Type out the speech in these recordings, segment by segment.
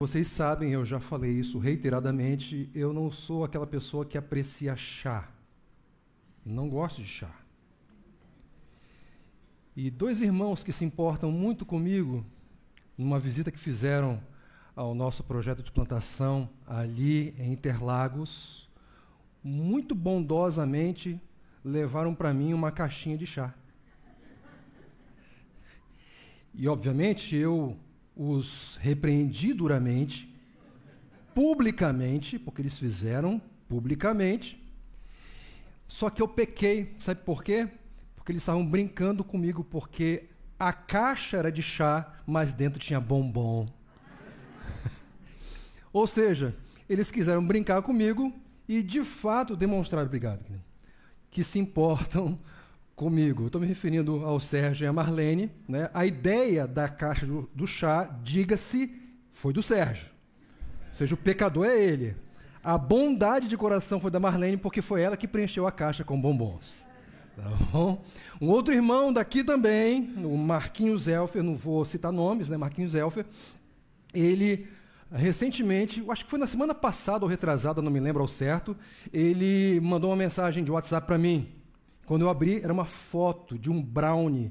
Vocês sabem, eu já falei isso reiteradamente, eu não sou aquela pessoa que aprecia chá. Não gosto de chá. E dois irmãos que se importam muito comigo, numa visita que fizeram ao nosso projeto de plantação ali em Interlagos, muito bondosamente levaram para mim uma caixinha de chá. E, obviamente, eu os repreendi duramente, publicamente, porque eles fizeram publicamente. Só que eu pequei, sabe por quê? Porque eles estavam brincando comigo, porque a caixa era de chá, mas dentro tinha bombom. Ou seja, eles quiseram brincar comigo e de fato demonstrar, obrigado, que se importam comigo. Estou me referindo ao Sérgio e à Marlene. Né? A ideia da caixa do, do chá, diga-se, foi do Sérgio. Ou seja, o pecador é ele. A bondade de coração foi da Marlene, porque foi ela que preencheu a caixa com bombons. Tá bom? Um outro irmão daqui também, o Marquinhos Elfer, não vou citar nomes, né? Marquinhos Elfer, ele recentemente, acho que foi na semana passada ou retrasada, não me lembro ao certo, ele mandou uma mensagem de WhatsApp para mim. Quando eu abri, era uma foto de um brownie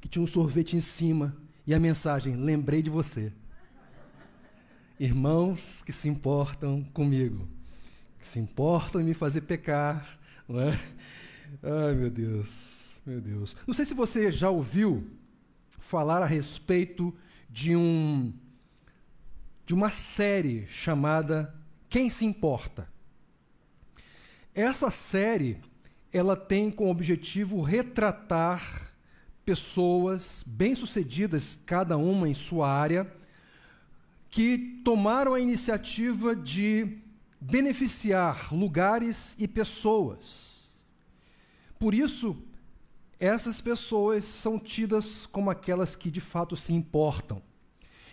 que tinha um sorvete em cima e a mensagem: Lembrei de você. Irmãos que se importam comigo, que se importam em me fazer pecar, não é? Ai, meu Deus, meu Deus. Não sei se você já ouviu falar a respeito de um de uma série chamada Quem se importa. Essa série ela tem como objetivo retratar pessoas bem-sucedidas, cada uma em sua área, que tomaram a iniciativa de beneficiar lugares e pessoas. Por isso, essas pessoas são tidas como aquelas que de fato se importam.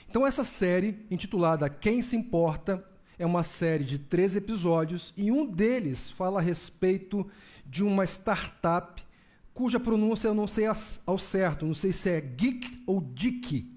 Então, essa série, intitulada Quem se Importa, é uma série de três episódios e um deles fala a respeito de uma startup cuja pronúncia eu não sei ao certo, não sei se é Geek ou Dick.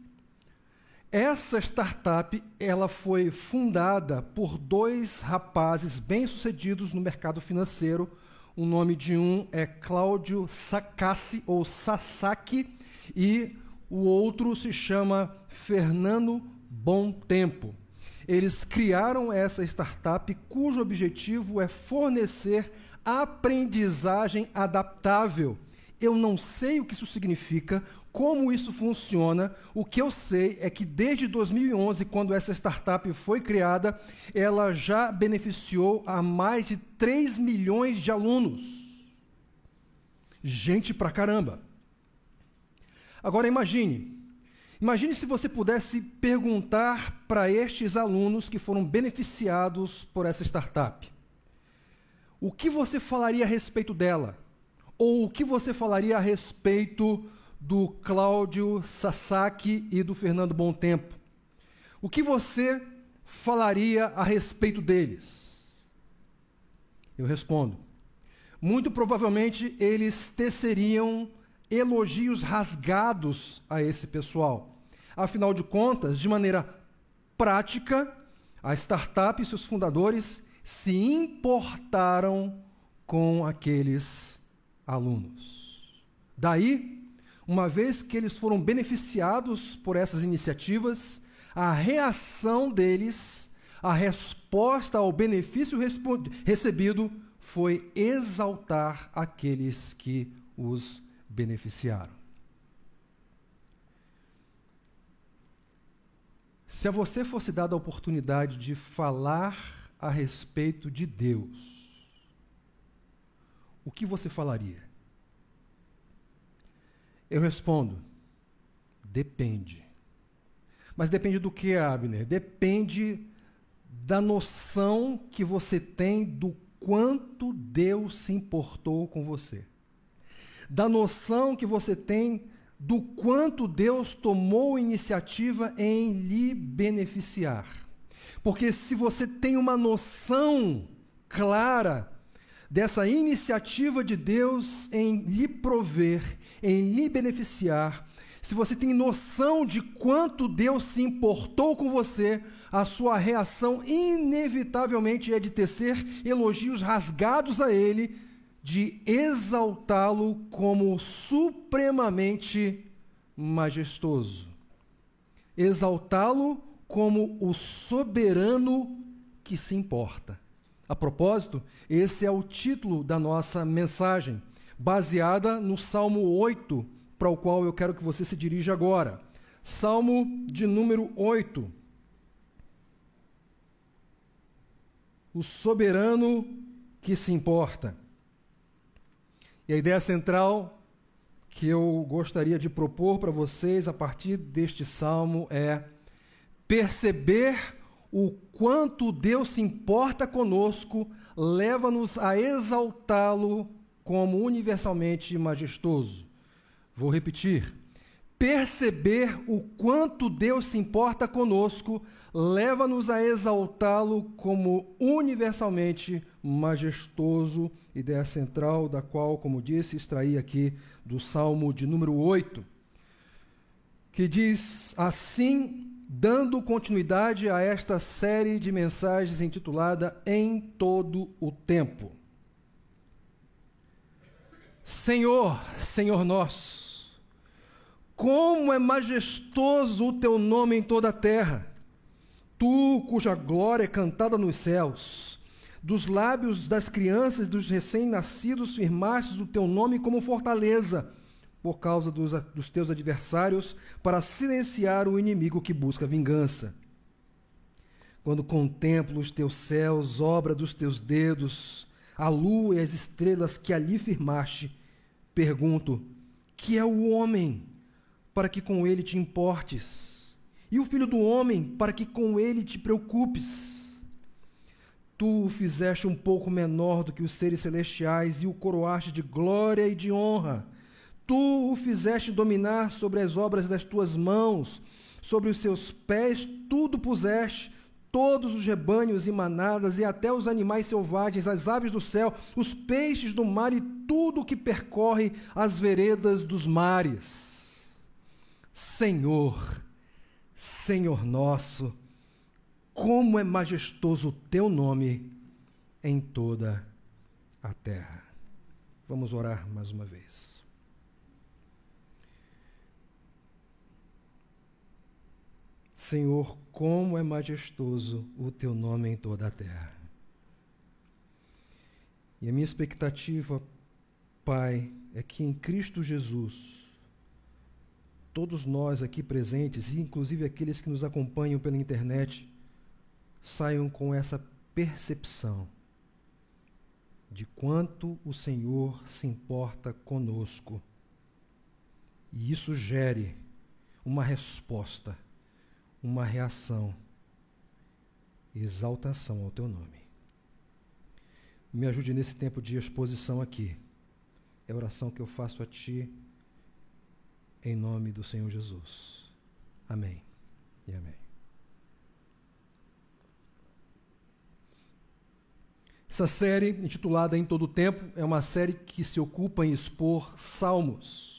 Essa startup ela foi fundada por dois rapazes bem-sucedidos no mercado financeiro. O nome de um é Cláudio Sakassi ou Sasaki e o outro se chama Fernando Bom Tempo. Eles criaram essa startup cujo objetivo é fornecer aprendizagem adaptável. Eu não sei o que isso significa, como isso funciona. O que eu sei é que desde 2011, quando essa startup foi criada, ela já beneficiou a mais de 3 milhões de alunos. Gente pra caramba. Agora imagine, Imagine se você pudesse perguntar para estes alunos que foram beneficiados por essa startup. O que você falaria a respeito dela? Ou o que você falaria a respeito do Cláudio Sasaki e do Fernando Bom Tempo? O que você falaria a respeito deles? Eu respondo. Muito provavelmente eles teceriam elogios rasgados a esse pessoal. Afinal de contas, de maneira prática, a startup e seus fundadores se importaram com aqueles alunos. Daí, uma vez que eles foram beneficiados por essas iniciativas, a reação deles, a resposta ao benefício recebido foi exaltar aqueles que os beneficiaram. Se a você fosse dada a oportunidade de falar a respeito de Deus, o que você falaria? Eu respondo: depende. Mas depende do que, Abner? Depende da noção que você tem do quanto Deus se importou com você. Da noção que você tem do quanto Deus tomou iniciativa em lhe beneficiar. Porque se você tem uma noção clara dessa iniciativa de Deus em lhe prover, em lhe beneficiar, se você tem noção de quanto Deus se importou com você, a sua reação inevitavelmente é de tecer elogios rasgados a Ele, de exaltá-lo como supremamente majestoso. Exaltá-lo como o soberano que se importa. A propósito, esse é o título da nossa mensagem, baseada no Salmo 8, para o qual eu quero que você se dirija agora. Salmo de número 8. O soberano que se importa. E a ideia central que eu gostaria de propor para vocês a partir deste salmo é perceber o quanto Deus se importa conosco leva-nos a exaltá-lo como universalmente majestoso. Vou repetir. Perceber o quanto Deus se importa conosco leva-nos a exaltá-lo como universalmente majestoso, ideia central da qual, como disse, extraí aqui do Salmo de número 8, que diz assim dando continuidade a esta série de mensagens intitulada Em Todo o Tempo. Senhor, Senhor nosso, como é majestoso o teu nome em toda a terra, tu cuja glória é cantada nos céus. Dos lábios das crianças e dos recém-nascidos firmastes o teu nome como fortaleza por causa dos, dos teus adversários, para silenciar o inimigo que busca vingança. Quando contemplo os teus céus, obra dos teus dedos, a lua e as estrelas que ali firmaste, pergunto: que é o homem para que com ele te importes? E o filho do homem para que com ele te preocupes? Tu o fizeste um pouco menor do que os seres celestiais e o coroaste de glória e de honra Tu o fizeste dominar sobre as obras das tuas mãos, sobre os seus pés tudo puseste, todos os rebanhos e manadas, e até os animais selvagens, as aves do céu, os peixes do mar e tudo que percorre as veredas dos mares. Senhor, Senhor nosso, como é majestoso o teu nome em toda a terra. Vamos orar mais uma vez. Senhor, como é majestoso o teu nome em toda a terra. E a minha expectativa, Pai, é que em Cristo Jesus, todos nós aqui presentes, e inclusive aqueles que nos acompanham pela internet, saiam com essa percepção de quanto o Senhor se importa conosco. E isso gere uma resposta uma reação, exaltação ao teu nome. Me ajude nesse tempo de exposição aqui. É a oração que eu faço a ti, em nome do Senhor Jesus. Amém e amém. Essa série, intitulada Em Todo Tempo, é uma série que se ocupa em expor salmos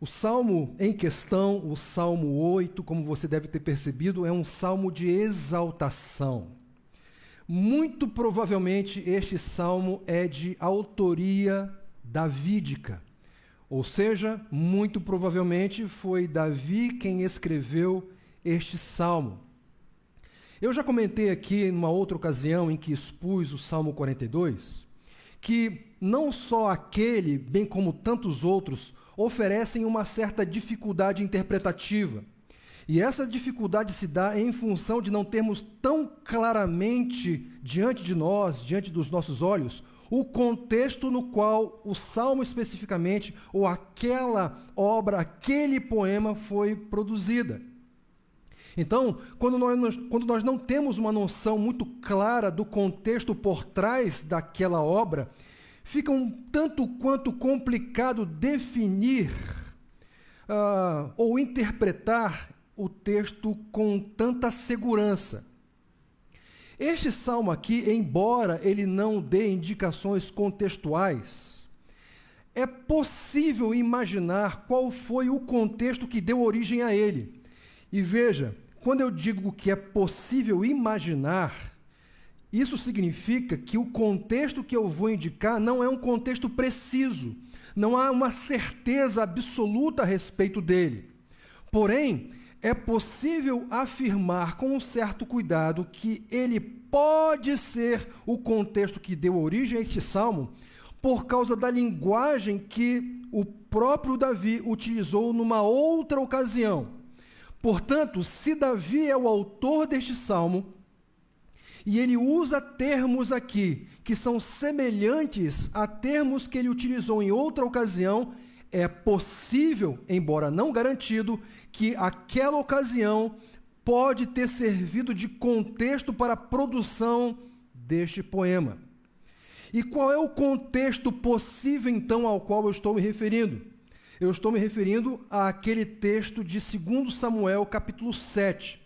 o salmo em questão, o Salmo 8, como você deve ter percebido, é um salmo de exaltação. Muito provavelmente este salmo é de autoria davídica. Ou seja, muito provavelmente foi Davi quem escreveu este salmo. Eu já comentei aqui em uma outra ocasião em que expus o Salmo 42, que não só aquele, bem como tantos outros, oferecem uma certa dificuldade interpretativa. E essa dificuldade se dá em função de não termos tão claramente diante de nós, diante dos nossos olhos, o contexto no qual o salmo especificamente, ou aquela obra, aquele poema foi produzida. Então, quando nós, quando nós não temos uma noção muito clara do contexto por trás daquela obra, fica um tanto quanto complicado definir uh, ou interpretar o texto com tanta segurança. Este salmo aqui, embora ele não dê indicações contextuais, é possível imaginar qual foi o contexto que deu origem a ele. E veja, quando eu digo que é possível imaginar, isso significa que o contexto que eu vou indicar não é um contexto preciso, não há uma certeza absoluta a respeito dele. Porém, é possível afirmar com um certo cuidado que ele pode ser o contexto que deu origem a este salmo, por causa da linguagem que o próprio Davi utilizou numa outra ocasião. Portanto, se Davi é o autor deste salmo, e ele usa termos aqui que são semelhantes a termos que ele utilizou em outra ocasião, é possível, embora não garantido, que aquela ocasião pode ter servido de contexto para a produção deste poema. E qual é o contexto possível, então, ao qual eu estou me referindo? Eu estou me referindo àquele texto de 2 Samuel, capítulo 7.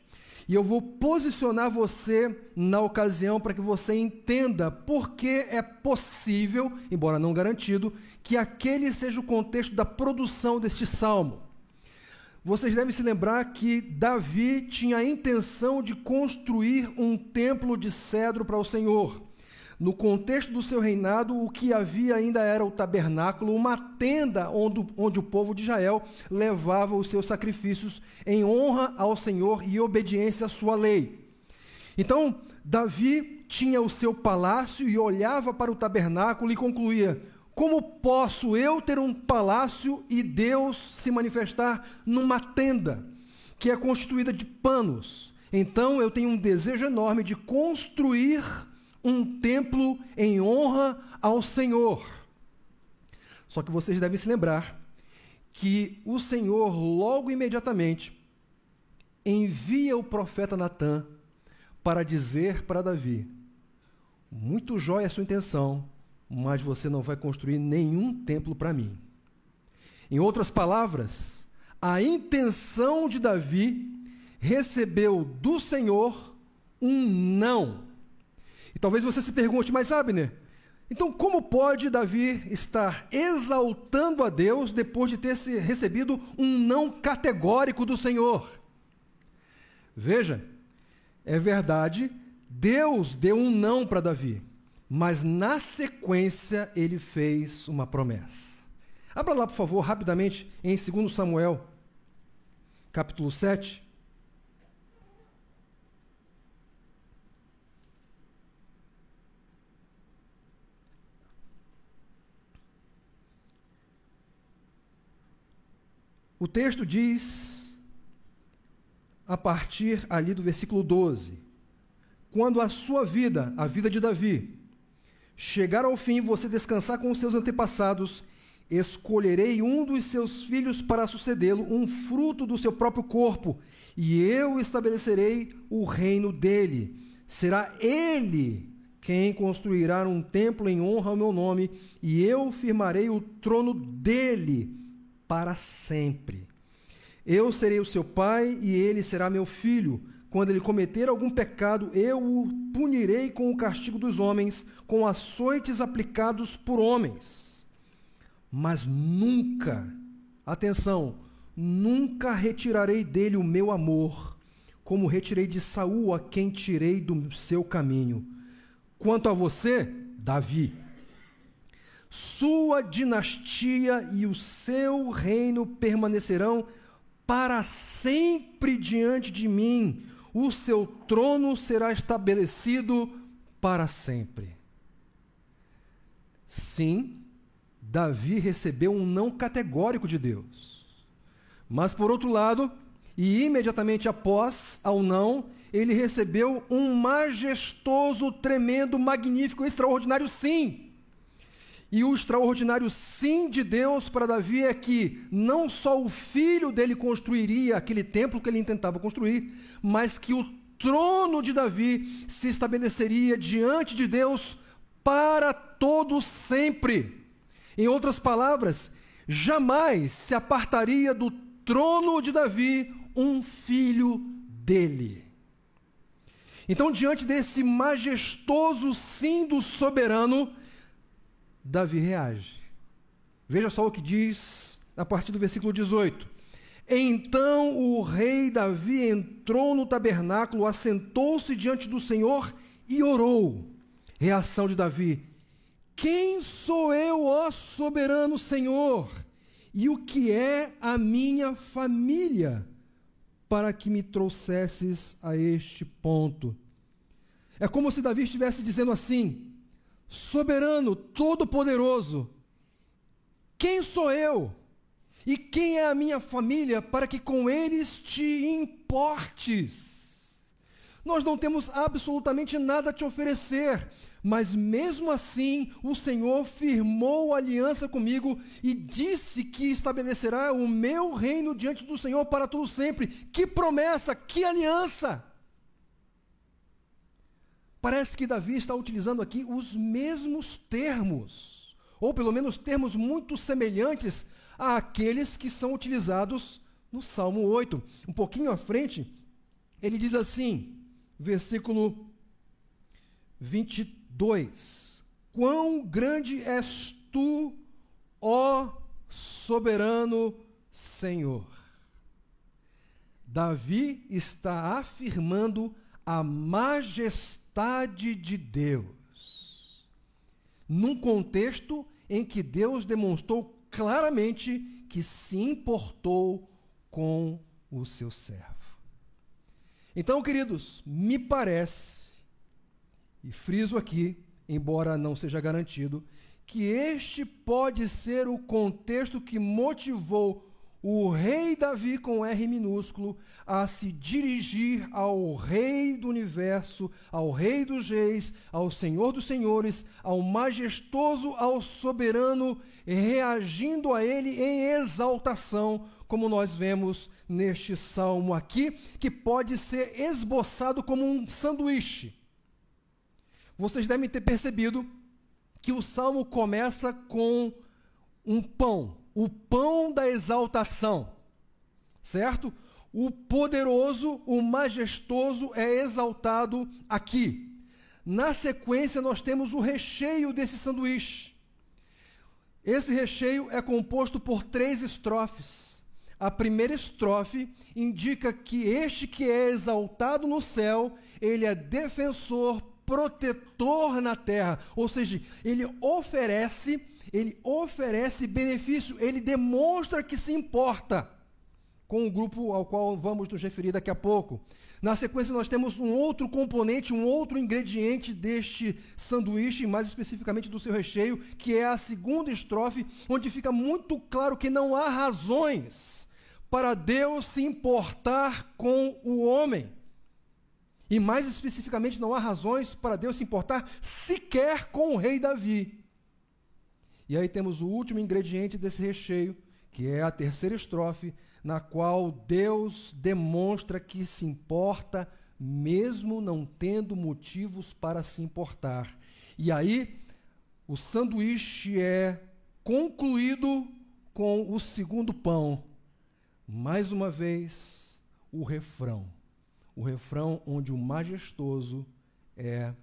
E eu vou posicionar você na ocasião para que você entenda por que é possível, embora não garantido, que aquele seja o contexto da produção deste salmo. Vocês devem se lembrar que Davi tinha a intenção de construir um templo de cedro para o Senhor. No contexto do seu reinado, o que havia ainda era o tabernáculo, uma tenda onde, onde o povo de Israel levava os seus sacrifícios em honra ao Senhor e obediência à sua lei. Então, Davi tinha o seu palácio e olhava para o tabernáculo e concluía: como posso eu ter um palácio e Deus se manifestar numa tenda que é constituída de panos? Então eu tenho um desejo enorme de construir um templo em honra ao Senhor. Só que vocês devem se lembrar que o Senhor, logo imediatamente, envia o profeta Natã para dizer para Davi: Muito jóia a sua intenção, mas você não vai construir nenhum templo para mim. Em outras palavras, a intenção de Davi recebeu do Senhor um não. E talvez você se pergunte, mas Abner, então como pode Davi estar exaltando a Deus depois de ter recebido um não categórico do Senhor? Veja, é verdade, Deus deu um não para Davi, mas na sequência ele fez uma promessa. Abra lá, por favor, rapidamente, em 2 Samuel, capítulo 7. O texto diz, a partir ali do versículo 12: Quando a sua vida, a vida de Davi, chegar ao fim, você descansar com os seus antepassados, escolherei um dos seus filhos para sucedê-lo, um fruto do seu próprio corpo, e eu estabelecerei o reino dele. Será ele quem construirá um templo em honra ao meu nome, e eu firmarei o trono dele para sempre. Eu serei o seu pai e ele será meu filho. Quando ele cometer algum pecado, eu o punirei com o castigo dos homens, com açoites aplicados por homens. Mas nunca, atenção, nunca retirarei dele o meu amor, como retirei de Saul a quem tirei do seu caminho. Quanto a você, Davi, sua dinastia e o seu reino permanecerão para sempre diante de mim. O seu trono será estabelecido para sempre. Sim, Davi recebeu um não categórico de Deus. Mas, por outro lado, e imediatamente após ao não, ele recebeu um majestoso, tremendo, magnífico, extraordinário sim. E o extraordinário sim de Deus para Davi é que não só o filho dele construiria aquele templo que ele intentava construir, mas que o trono de Davi se estabeleceria diante de Deus para todo sempre. Em outras palavras, jamais se apartaria do trono de Davi um filho dele. Então, diante desse majestoso sim do soberano, Davi reage. Veja só o que diz a partir do versículo 18. Então o rei Davi entrou no tabernáculo, assentou-se diante do Senhor e orou. Reação de Davi: Quem sou eu, ó soberano Senhor? E o que é a minha família? para que me trouxesses a este ponto. É como se Davi estivesse dizendo assim: soberano, todo-poderoso, quem sou eu? E quem é a minha família para que com eles te importes? Nós não temos absolutamente nada a te oferecer, mas mesmo assim, o Senhor firmou aliança comigo e disse que estabelecerá o meu reino diante do Senhor para todo sempre. Que promessa, que aliança! Parece que Davi está utilizando aqui os mesmos termos, ou pelo menos termos muito semelhantes àqueles que são utilizados no Salmo 8. Um pouquinho à frente, ele diz assim, versículo 23. 2. Quão grande és tu, ó soberano Senhor. Davi está afirmando a majestade de Deus, num contexto em que Deus demonstrou claramente que se importou com o seu servo. Então, queridos, me parece e friso aqui, embora não seja garantido, que este pode ser o contexto que motivou o rei Davi com R minúsculo a se dirigir ao rei do universo, ao rei dos reis, ao senhor dos senhores, ao majestoso, ao soberano, reagindo a ele em exaltação, como nós vemos neste salmo aqui, que pode ser esboçado como um sanduíche. Vocês devem ter percebido que o salmo começa com um pão, o pão da exaltação, certo? O poderoso, o majestoso é exaltado aqui. Na sequência, nós temos o recheio desse sanduíche. Esse recheio é composto por três estrofes. A primeira estrofe indica que este que é exaltado no céu, ele é defensor, protetor na terra, ou seja, ele oferece, ele oferece benefício, ele demonstra que se importa com o grupo ao qual vamos nos referir daqui a pouco. Na sequência, nós temos um outro componente, um outro ingrediente deste sanduíche, mais especificamente do seu recheio, que é a segunda estrofe, onde fica muito claro que não há razões para Deus se importar com o homem. E mais especificamente, não há razões para Deus se importar sequer com o rei Davi. E aí temos o último ingrediente desse recheio, que é a terceira estrofe, na qual Deus demonstra que se importa, mesmo não tendo motivos para se importar. E aí, o sanduíche é concluído com o segundo pão. Mais uma vez, o refrão o refrão onde o majestoso é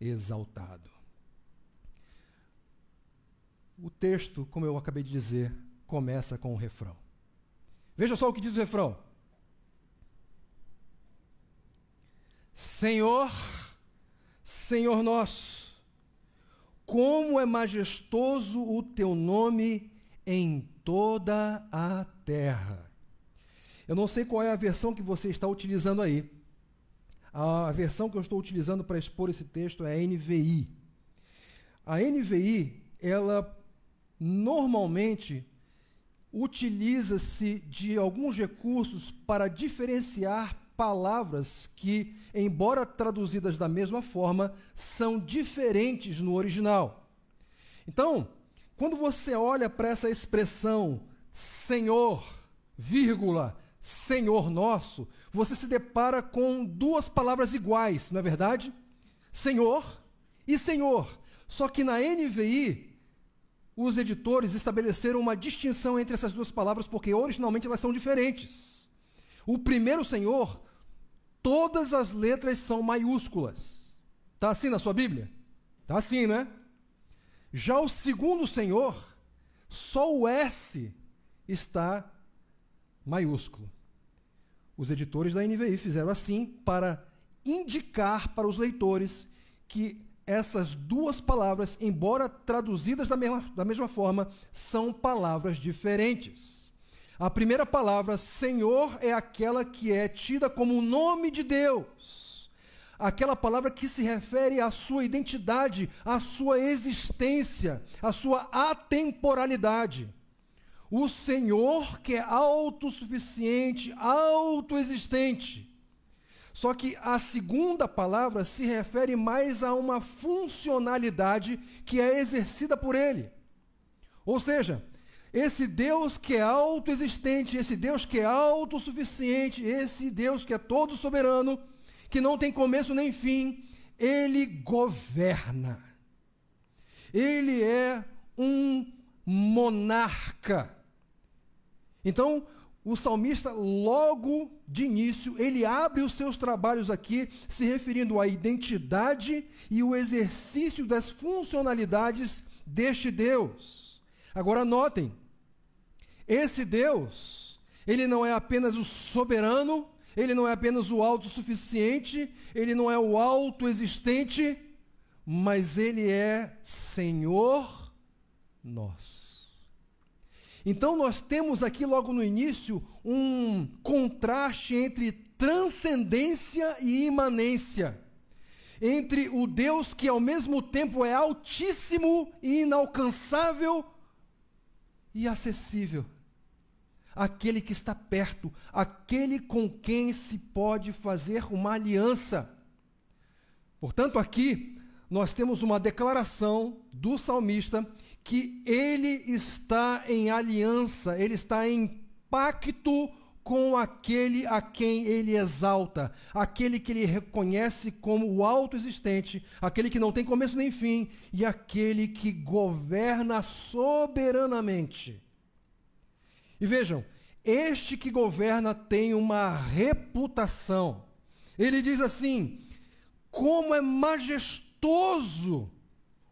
exaltado. O texto, como eu acabei de dizer, começa com o refrão. Veja só o que diz o refrão. Senhor, Senhor nosso, como é majestoso o teu nome em toda a terra. Eu não sei qual é a versão que você está utilizando aí. A versão que eu estou utilizando para expor esse texto é a NVI. A NVI, ela normalmente utiliza-se de alguns recursos para diferenciar palavras que, embora traduzidas da mesma forma, são diferentes no original. Então, quando você olha para essa expressão Senhor, vírgula, Senhor nosso, você se depara com duas palavras iguais, não é verdade? Senhor e Senhor. Só que na NVI, os editores estabeleceram uma distinção entre essas duas palavras porque originalmente elas são diferentes. O primeiro Senhor todas as letras são maiúsculas. Está assim na sua Bíblia? Está assim, né? Já o segundo Senhor, só o S está maiúsculo. Os editores da NVI fizeram assim para indicar para os leitores que essas duas palavras, embora traduzidas da mesma, da mesma forma, são palavras diferentes. A primeira palavra, Senhor, é aquela que é tida como o nome de Deus. Aquela palavra que se refere à sua identidade, à sua existência, à sua atemporalidade. O Senhor que é autossuficiente, autoexistente. Só que a segunda palavra se refere mais a uma funcionalidade que é exercida por ele. Ou seja, esse Deus que é autoexistente, esse Deus que é autossuficiente, esse Deus que é todo soberano, que não tem começo nem fim, ele governa. Ele é um monarca. Então, o salmista, logo de início, ele abre os seus trabalhos aqui se referindo à identidade e o exercício das funcionalidades deste Deus. Agora notem, esse Deus, ele não é apenas o soberano, ele não é apenas o autossuficiente, ele não é o autoexistente, mas ele é Senhor nosso. Então nós temos aqui logo no início um contraste entre transcendência e imanência. Entre o Deus que ao mesmo tempo é altíssimo e inalcançável e acessível. Aquele que está perto, aquele com quem se pode fazer uma aliança. Portanto, aqui nós temos uma declaração do salmista que ele está em aliança, ele está em pacto com aquele a quem ele exalta, aquele que ele reconhece como o autoexistente, aquele que não tem começo nem fim e aquele que governa soberanamente. E vejam, este que governa tem uma reputação. Ele diz assim: como é majestoso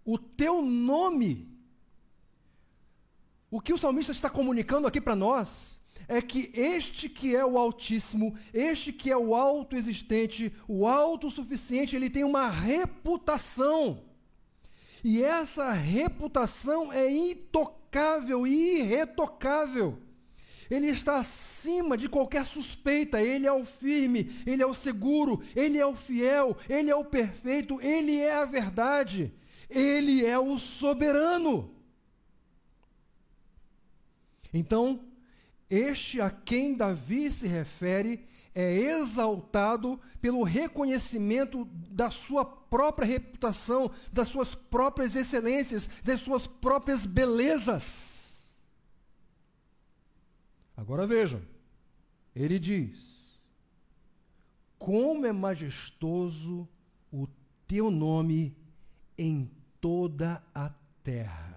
o teu nome o que o salmista está comunicando aqui para nós é que este que é o Altíssimo, este que é o autoexistente, o autossuficiente, ele tem uma reputação. E essa reputação é intocável irretocável. Ele está acima de qualquer suspeita, ele é o firme, ele é o seguro, ele é o fiel, ele é o perfeito, ele é a verdade, ele é o soberano. Então, este a quem Davi se refere é exaltado pelo reconhecimento da sua própria reputação, das suas próprias excelências, das suas próprias belezas. Agora vejam, ele diz: Como é majestoso o teu nome em toda a terra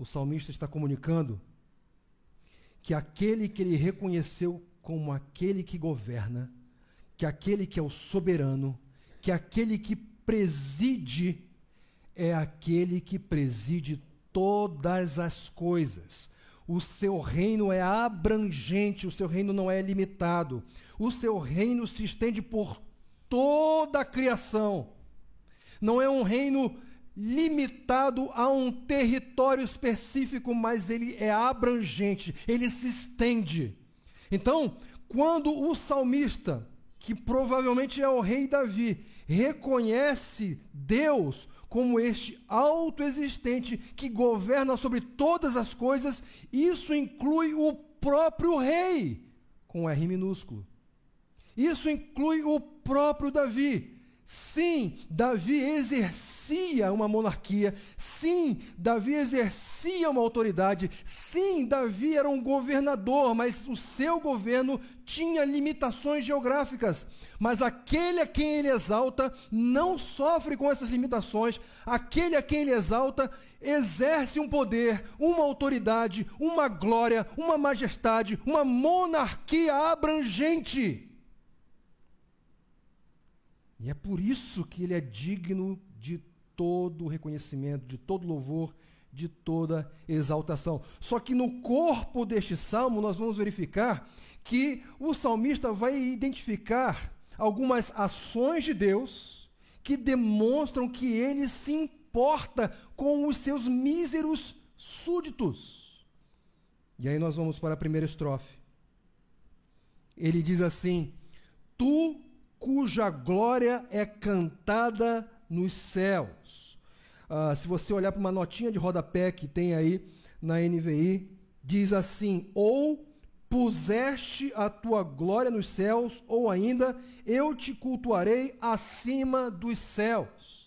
o salmista está comunicando que aquele que ele reconheceu como aquele que governa, que aquele que é o soberano, que aquele que preside, é aquele que preside todas as coisas. O seu reino é abrangente, o seu reino não é limitado. O seu reino se estende por toda a criação. Não é um reino limitado a um território específico, mas ele é abrangente, ele se estende. Então, quando o salmista, que provavelmente é o rei Davi, reconhece Deus como este autoexistente que governa sobre todas as coisas, isso inclui o próprio rei, com R minúsculo. Isso inclui o próprio Davi. Sim, Davi exercia uma monarquia. Sim, Davi exercia uma autoridade. Sim, Davi era um governador, mas o seu governo tinha limitações geográficas. Mas aquele a quem ele exalta não sofre com essas limitações. Aquele a quem ele exalta exerce um poder, uma autoridade, uma glória, uma majestade, uma monarquia abrangente. E é por isso que ele é digno de todo reconhecimento, de todo louvor, de toda exaltação. Só que no corpo deste salmo nós vamos verificar que o salmista vai identificar algumas ações de Deus que demonstram que ele se importa com os seus míseros súditos. E aí nós vamos para a primeira estrofe. Ele diz assim: Tu cuja glória é cantada nos céus. Ah, se você olhar para uma notinha de rodapé que tem aí na NVI, diz assim: Ou puseste a tua glória nos céus, ou ainda eu te cultuarei acima dos céus.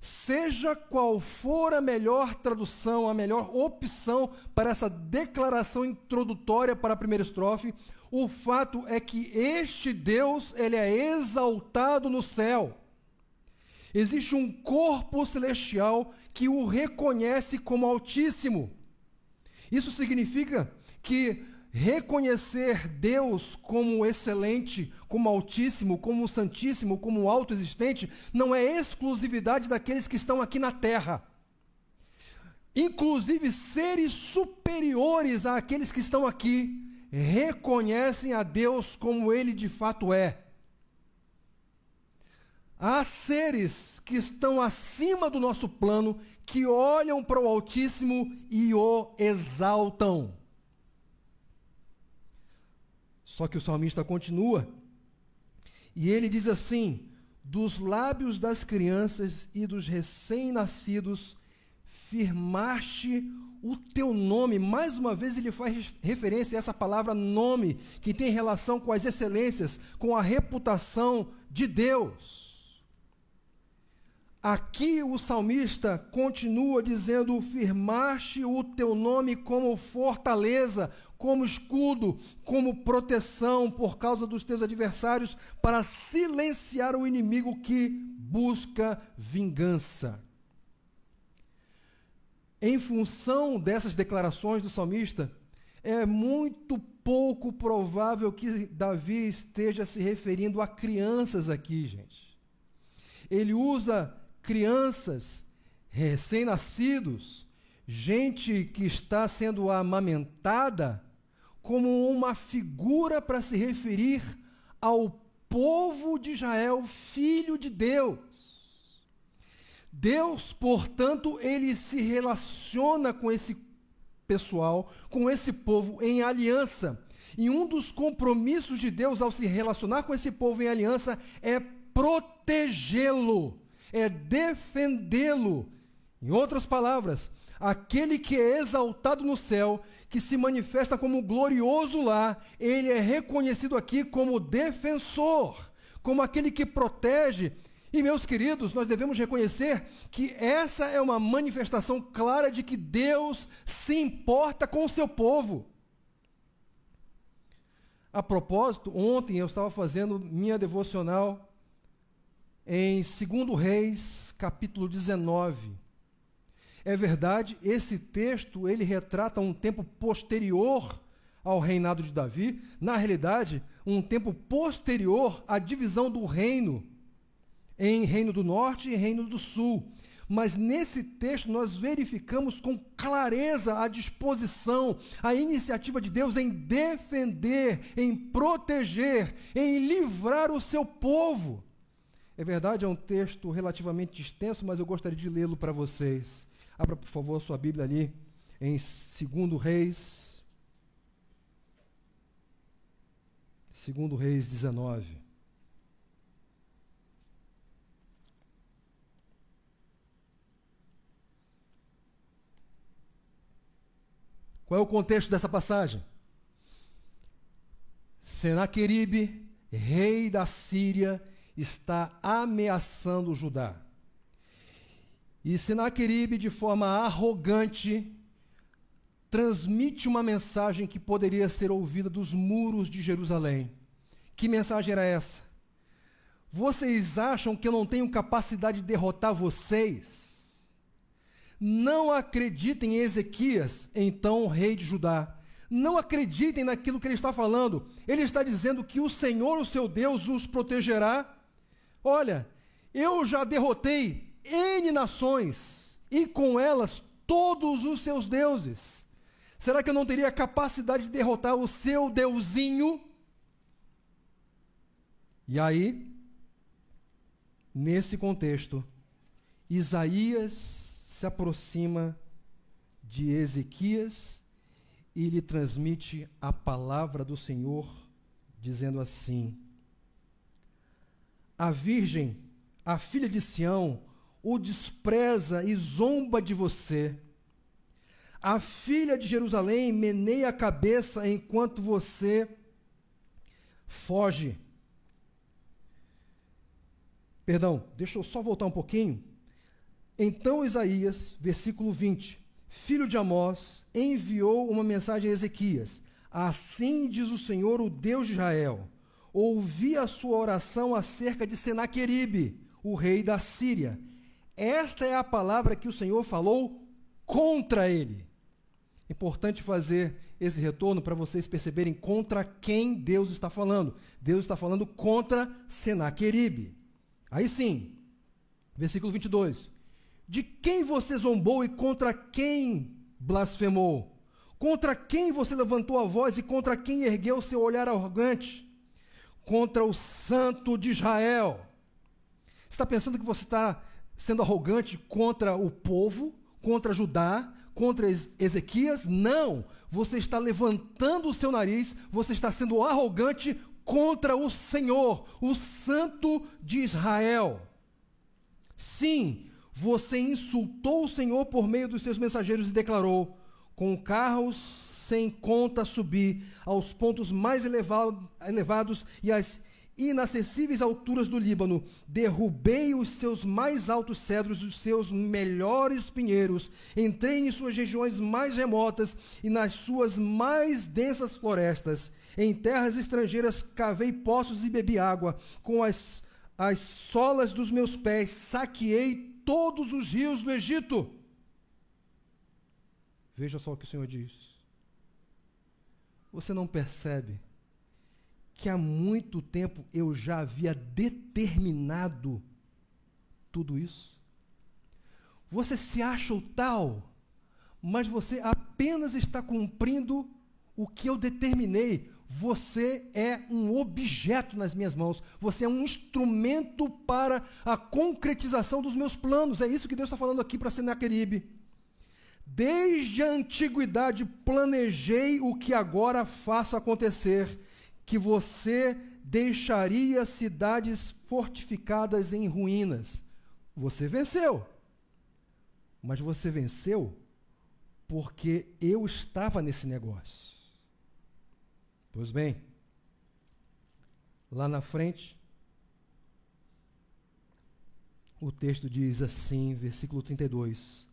Seja qual for a melhor tradução, a melhor opção para essa declaração introdutória para a primeira estrofe, o fato é que este Deus, ele é exaltado no céu. Existe um corpo celestial que o reconhece como Altíssimo. Isso significa que reconhecer Deus como excelente, como Altíssimo, como Santíssimo, como autoexistente, não é exclusividade daqueles que estão aqui na terra. Inclusive, seres superiores àqueles que estão aqui reconhecem a Deus como ele de fato é. Há seres que estão acima do nosso plano, que olham para o Altíssimo e o exaltam. Só que o salmista continua, e ele diz assim: Dos lábios das crianças e dos recém-nascidos, firmaste o teu nome. Mais uma vez ele faz referência a essa palavra nome, que tem relação com as excelências, com a reputação de Deus. Aqui o salmista continua dizendo: firmaste o teu nome como fortaleza, como escudo, como proteção por causa dos teus adversários, para silenciar o inimigo que busca vingança. Em função dessas declarações do salmista, é muito pouco provável que Davi esteja se referindo a crianças aqui, gente. Ele usa crianças, recém-nascidos, gente que está sendo amamentada, como uma figura para se referir ao povo de Israel, filho de Deus. Deus, portanto, ele se relaciona com esse pessoal, com esse povo em aliança. E um dos compromissos de Deus ao se relacionar com esse povo em aliança é protegê-lo, é defendê-lo. Em outras palavras, aquele que é exaltado no céu, que se manifesta como glorioso lá, ele é reconhecido aqui como defensor, como aquele que protege e, meus queridos, nós devemos reconhecer que essa é uma manifestação clara de que Deus se importa com o seu povo. A propósito, ontem eu estava fazendo minha devocional em 2 Reis, capítulo 19. É verdade, esse texto ele retrata um tempo posterior ao reinado de Davi, na realidade, um tempo posterior à divisão do reino em Reino do Norte e Reino do Sul. Mas nesse texto nós verificamos com clareza a disposição, a iniciativa de Deus em defender, em proteger, em livrar o seu povo. É verdade, é um texto relativamente extenso, mas eu gostaria de lê-lo para vocês. Abra, por favor, a sua Bíblia ali em 2 Reis. 2 Reis 19. Qual é o contexto dessa passagem? Senaqueribe, rei da Síria, está ameaçando Judá. E Senaqueribe, de forma arrogante, transmite uma mensagem que poderia ser ouvida dos muros de Jerusalém. Que mensagem era essa? Vocês acham que eu não tenho capacidade de derrotar vocês? Não acreditem em Ezequias, então rei de Judá. Não acreditem naquilo que ele está falando. Ele está dizendo que o Senhor, o seu Deus, os protegerá. Olha, eu já derrotei N nações e com elas todos os seus deuses. Será que eu não teria capacidade de derrotar o seu deusinho? E aí, nesse contexto, Isaías se aproxima de Ezequias e lhe transmite a palavra do Senhor, dizendo assim: A virgem, a filha de Sião, o despreza e zomba de você. A filha de Jerusalém meneia a cabeça enquanto você foge. Perdão, deixa eu só voltar um pouquinho. Então Isaías, versículo 20, filho de Amós, enviou uma mensagem a Ezequias: Assim diz o Senhor, o Deus de Israel: Ouvi a sua oração acerca de Senaqueribe, o rei da Síria. Esta é a palavra que o Senhor falou contra ele. Importante fazer esse retorno para vocês perceberem contra quem Deus está falando. Deus está falando contra Senaqueribe. Aí sim, versículo 22. De quem você zombou e contra quem blasfemou? Contra quem você levantou a voz e contra quem ergueu seu olhar arrogante? Contra o Santo de Israel. Você está pensando que você está sendo arrogante contra o povo, contra Judá, contra Ezequias? Não! Você está levantando o seu nariz, você está sendo arrogante contra o Senhor, o Santo de Israel. Sim, você insultou o Senhor por meio dos seus mensageiros e declarou: com carros sem conta subir aos pontos mais elevado, elevados e às inacessíveis alturas do Líbano, derrubei os seus mais altos cedros, os seus melhores pinheiros, entrei em suas regiões mais remotas e nas suas mais densas florestas. Em terras estrangeiras cavei poços e bebi água, com as, as solas dos meus pés saqueei todos os rios do Egito. Veja só o que o Senhor diz. Você não percebe que há muito tempo eu já havia determinado tudo isso? Você se acha o tal, mas você apenas está cumprindo o que eu determinei, você é um objeto nas minhas mãos. Você é um instrumento para a concretização dos meus planos. É isso que Deus está falando aqui para Senaqueribe. Desde a antiguidade planejei o que agora faço acontecer, que você deixaria cidades fortificadas em ruínas. Você venceu. Mas você venceu porque eu estava nesse negócio. Pois bem, lá na frente, o texto diz assim, versículo 32: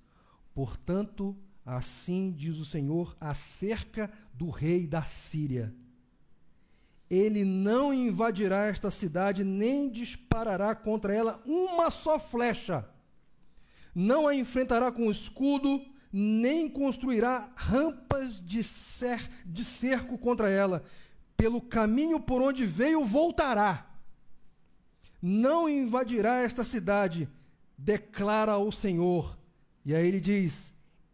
Portanto, assim diz o Senhor acerca do rei da Síria: Ele não invadirá esta cidade, nem disparará contra ela uma só flecha, não a enfrentará com escudo, nem construirá rampas de, cer de cerco contra ela. Pelo caminho por onde veio, voltará. Não invadirá esta cidade, declara o Senhor. E aí ele diz: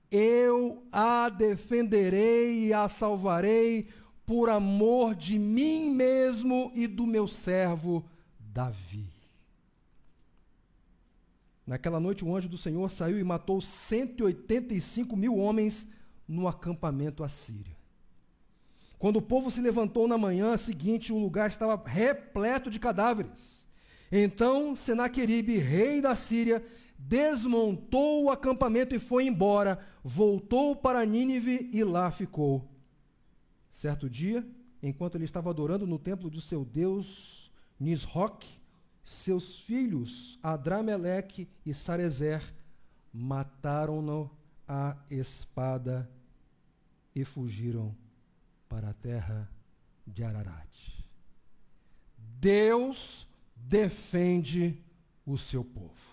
Eu a defenderei e a salvarei por amor de mim mesmo e do meu servo Davi. Naquela noite, o anjo do Senhor saiu e matou 185 mil homens no acampamento assírio. Quando o povo se levantou na manhã seguinte, o lugar estava repleto de cadáveres. Então Senaqueribe, rei da Síria, desmontou o acampamento e foi embora, voltou para Nínive e lá ficou. Certo dia, enquanto ele estava adorando no templo do seu deus Nisroch, seus filhos, Adrameleque e Sarezer, mataram-no à espada e fugiram para a terra de Ararat. Deus defende o seu povo.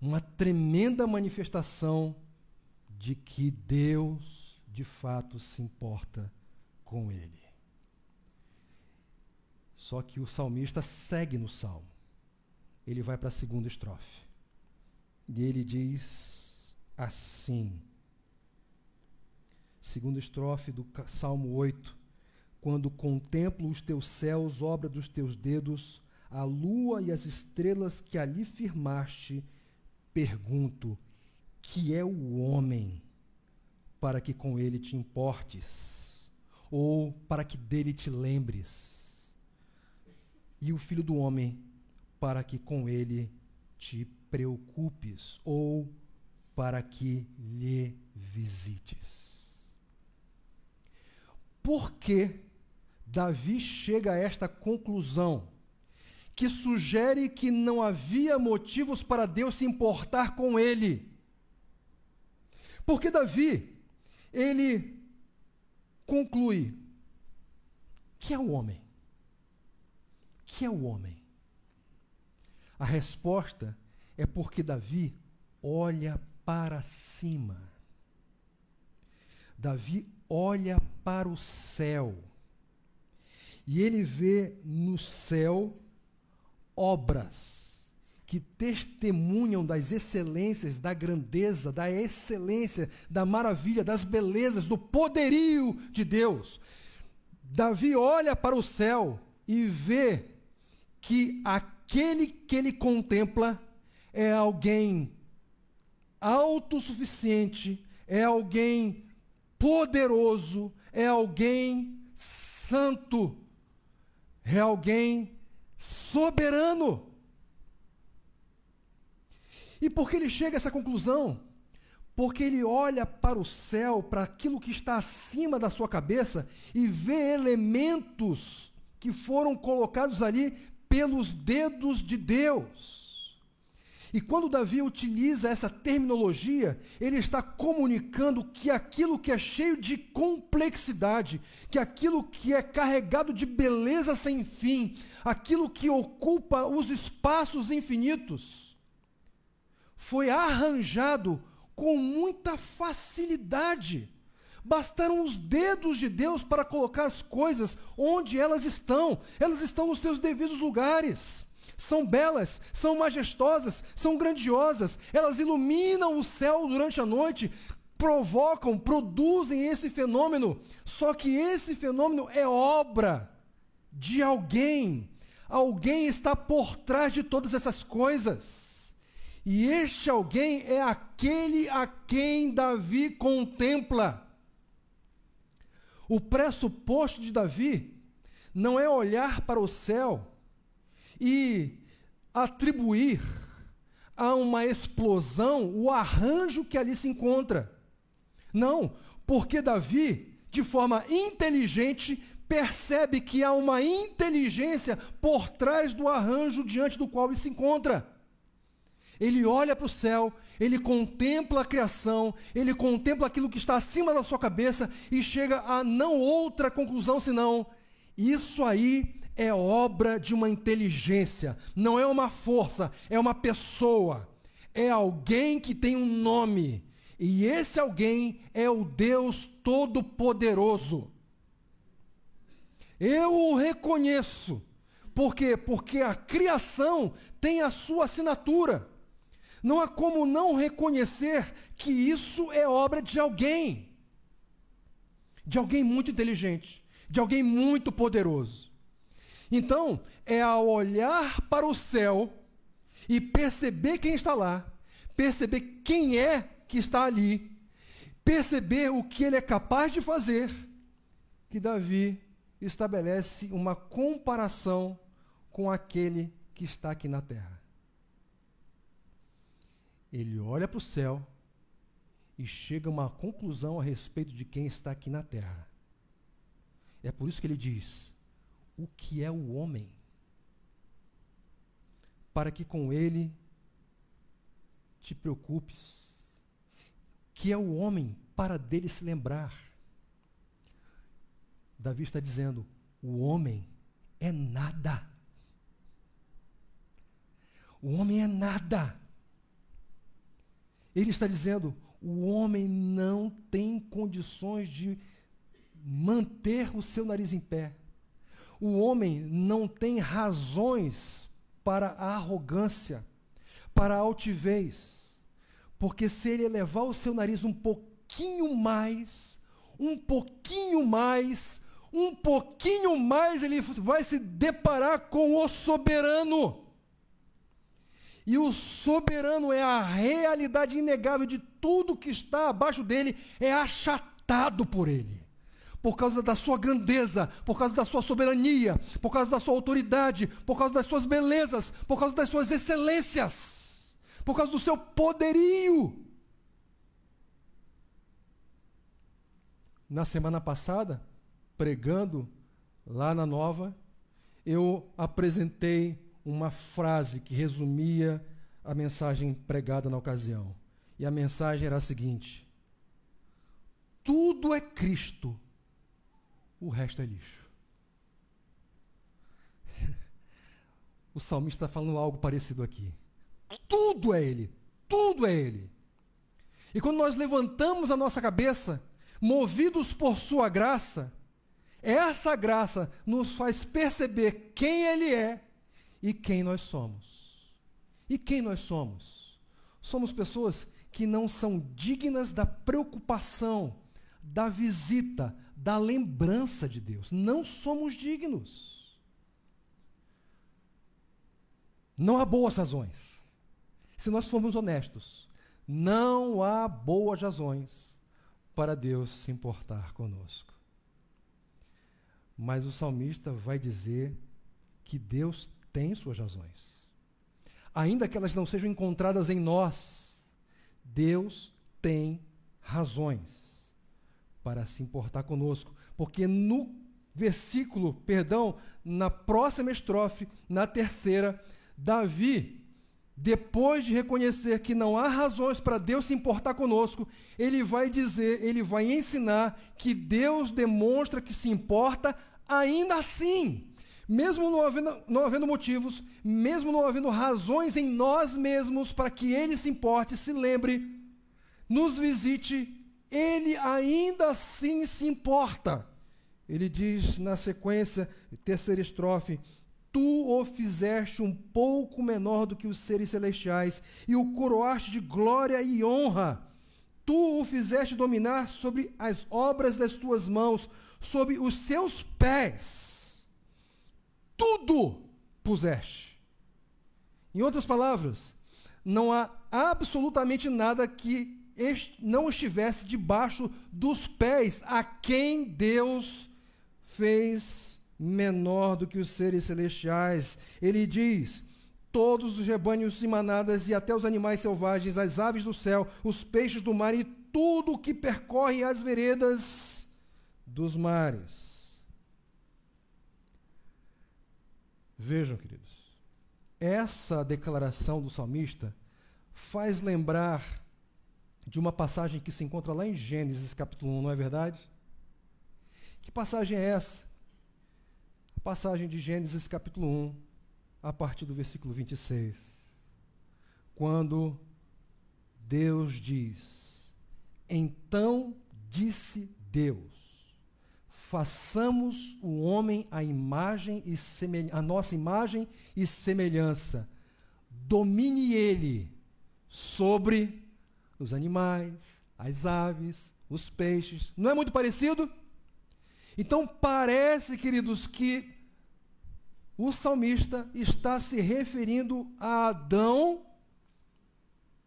Uma tremenda manifestação de que Deus, de fato, se importa com ele. Só que o salmista segue no salmo. Ele vai para a segunda estrofe. E ele diz assim: segunda estrofe do Salmo 8: Quando contemplo os teus céus, obra dos teus dedos, a lua e as estrelas que ali firmaste, pergunto: que é o homem para que com ele te importes, ou para que dele te lembres, e o filho do homem para que com ele te preocupes, ou para que lhe visites. Por que Davi chega a esta conclusão? Que sugere que não havia motivos para Deus se importar com ele. Porque Davi, ele conclui: que é o homem? Que é o homem? A resposta é porque Davi olha para cima. Davi olha para o céu e ele vê no céu obras que testemunham das excelências, da grandeza, da excelência, da maravilha, das belezas, do poderio de Deus. Davi olha para o céu e vê que aquele que ele contempla é alguém autossuficiente, é alguém poderoso, é alguém santo, é alguém soberano. E por que ele chega a essa conclusão? Porque ele olha para o céu, para aquilo que está acima da sua cabeça e vê elementos que foram colocados ali pelos dedos de Deus. E quando Davi utiliza essa terminologia, ele está comunicando que aquilo que é cheio de complexidade, que aquilo que é carregado de beleza sem fim, aquilo que ocupa os espaços infinitos, foi arranjado com muita facilidade. Bastaram os dedos de Deus para colocar as coisas onde elas estão, elas estão nos seus devidos lugares são belas, são majestosas, são grandiosas, elas iluminam o céu durante a noite, provocam, produzem esse fenômeno. Só que esse fenômeno é obra de alguém. Alguém está por trás de todas essas coisas. E este alguém é aquele a quem Davi contempla. O pressuposto de Davi não é olhar para o céu e atribuir a uma explosão o arranjo que ali se encontra. Não, porque Davi, de forma inteligente, percebe que há uma inteligência por trás do arranjo diante do qual ele se encontra. Ele olha para o céu, ele contempla a criação, ele contempla aquilo que está acima da sua cabeça e chega a não outra conclusão senão: isso aí é obra de uma inteligência, não é uma força, é uma pessoa. É alguém que tem um nome. E esse alguém é o Deus Todo-Poderoso. Eu o reconheço. Por quê? Porque a criação tem a sua assinatura. Não há como não reconhecer que isso é obra de alguém. De alguém muito inteligente, de alguém muito poderoso. Então, é ao olhar para o céu e perceber quem está lá, perceber quem é que está ali, perceber o que ele é capaz de fazer, que Davi estabelece uma comparação com aquele que está aqui na terra. Ele olha para o céu e chega a uma conclusão a respeito de quem está aqui na terra. É por isso que ele diz: o que é o homem, para que com ele te preocupes. Que é o homem para dele se lembrar? Davi está dizendo: o homem é nada. O homem é nada. Ele está dizendo: o homem não tem condições de manter o seu nariz em pé. o homem não tem razões para a arrogância, para a altivez, porque se ele elevar o seu nariz um pouquinho mais, um pouquinho mais, um pouquinho mais, ele vai se deparar com o soberano. E o soberano é a realidade inegável de tudo que está abaixo dele, é achatado por ele. Por causa da sua grandeza, por causa da sua soberania, por causa da sua autoridade, por causa das suas belezas, por causa das suas excelências, por causa do seu poderio. Na semana passada, pregando lá na Nova, eu apresentei uma frase que resumia a mensagem pregada na ocasião. E a mensagem era a seguinte: tudo é Cristo, o resto é lixo. o salmista está falando algo parecido aqui. Tudo é Ele, tudo é Ele. E quando nós levantamos a nossa cabeça, movidos por Sua graça, essa graça nos faz perceber quem Ele é e quem nós somos. E quem nós somos? Somos pessoas que não são dignas da preocupação, da visita, da lembrança de Deus. Não somos dignos. Não há boas razões. Se nós formos honestos, não há boas razões para Deus se importar conosco. Mas o salmista vai dizer que Deus tem suas razões. Ainda que elas não sejam encontradas em nós, Deus tem razões para se importar conosco. Porque no versículo, perdão, na próxima estrofe, na terceira, Davi, depois de reconhecer que não há razões para Deus se importar conosco, ele vai dizer, ele vai ensinar que Deus demonstra que se importa ainda assim mesmo não havendo, não havendo motivos, mesmo não havendo razões em nós mesmos para que Ele se importe, se lembre, nos visite, Ele ainda assim se importa. Ele diz na sequência, terceira estrofe: Tu o fizeste um pouco menor do que os seres celestiais, e o coroaste de glória e honra. Tu o fizeste dominar sobre as obras das tuas mãos, sobre os seus pés tudo puseste. Em outras palavras, não há absolutamente nada que não estivesse debaixo dos pés a quem Deus fez menor do que os seres celestiais. Ele diz: todos os rebanhos e manadas e até os animais selvagens, as aves do céu, os peixes do mar e tudo que percorre as veredas dos mares. Vejam, queridos, essa declaração do salmista faz lembrar de uma passagem que se encontra lá em Gênesis capítulo 1, não é verdade? Que passagem é essa? A passagem de Gênesis capítulo 1, a partir do versículo 26. Quando Deus diz: Então disse Deus: façamos o homem a imagem e a nossa imagem e semelhança. Domine ele sobre os animais, as aves, os peixes. Não é muito parecido? Então parece, queridos, que o salmista está se referindo a Adão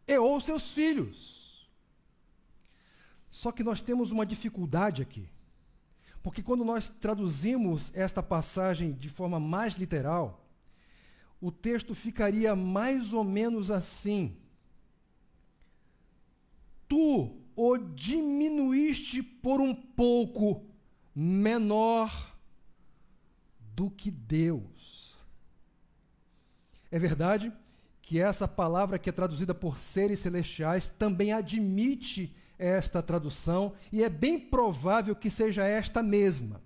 e ou seus filhos. Só que nós temos uma dificuldade aqui. Porque quando nós traduzimos esta passagem de forma mais literal, o texto ficaria mais ou menos assim: Tu o diminuíste por um pouco menor do que Deus. É verdade que essa palavra que é traduzida por seres celestiais também admite esta tradução e é bem provável que seja esta mesma.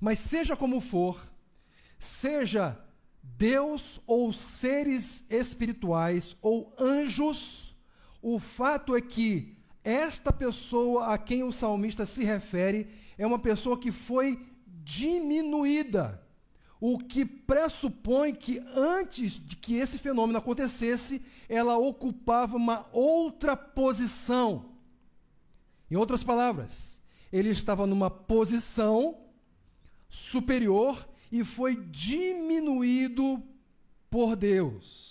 Mas seja como for, seja Deus ou seres espirituais ou anjos, o fato é que esta pessoa a quem o salmista se refere é uma pessoa que foi diminuída. O que pressupõe que antes de que esse fenômeno acontecesse, ela ocupava uma outra posição. Em outras palavras, ele estava numa posição superior e foi diminuído por Deus.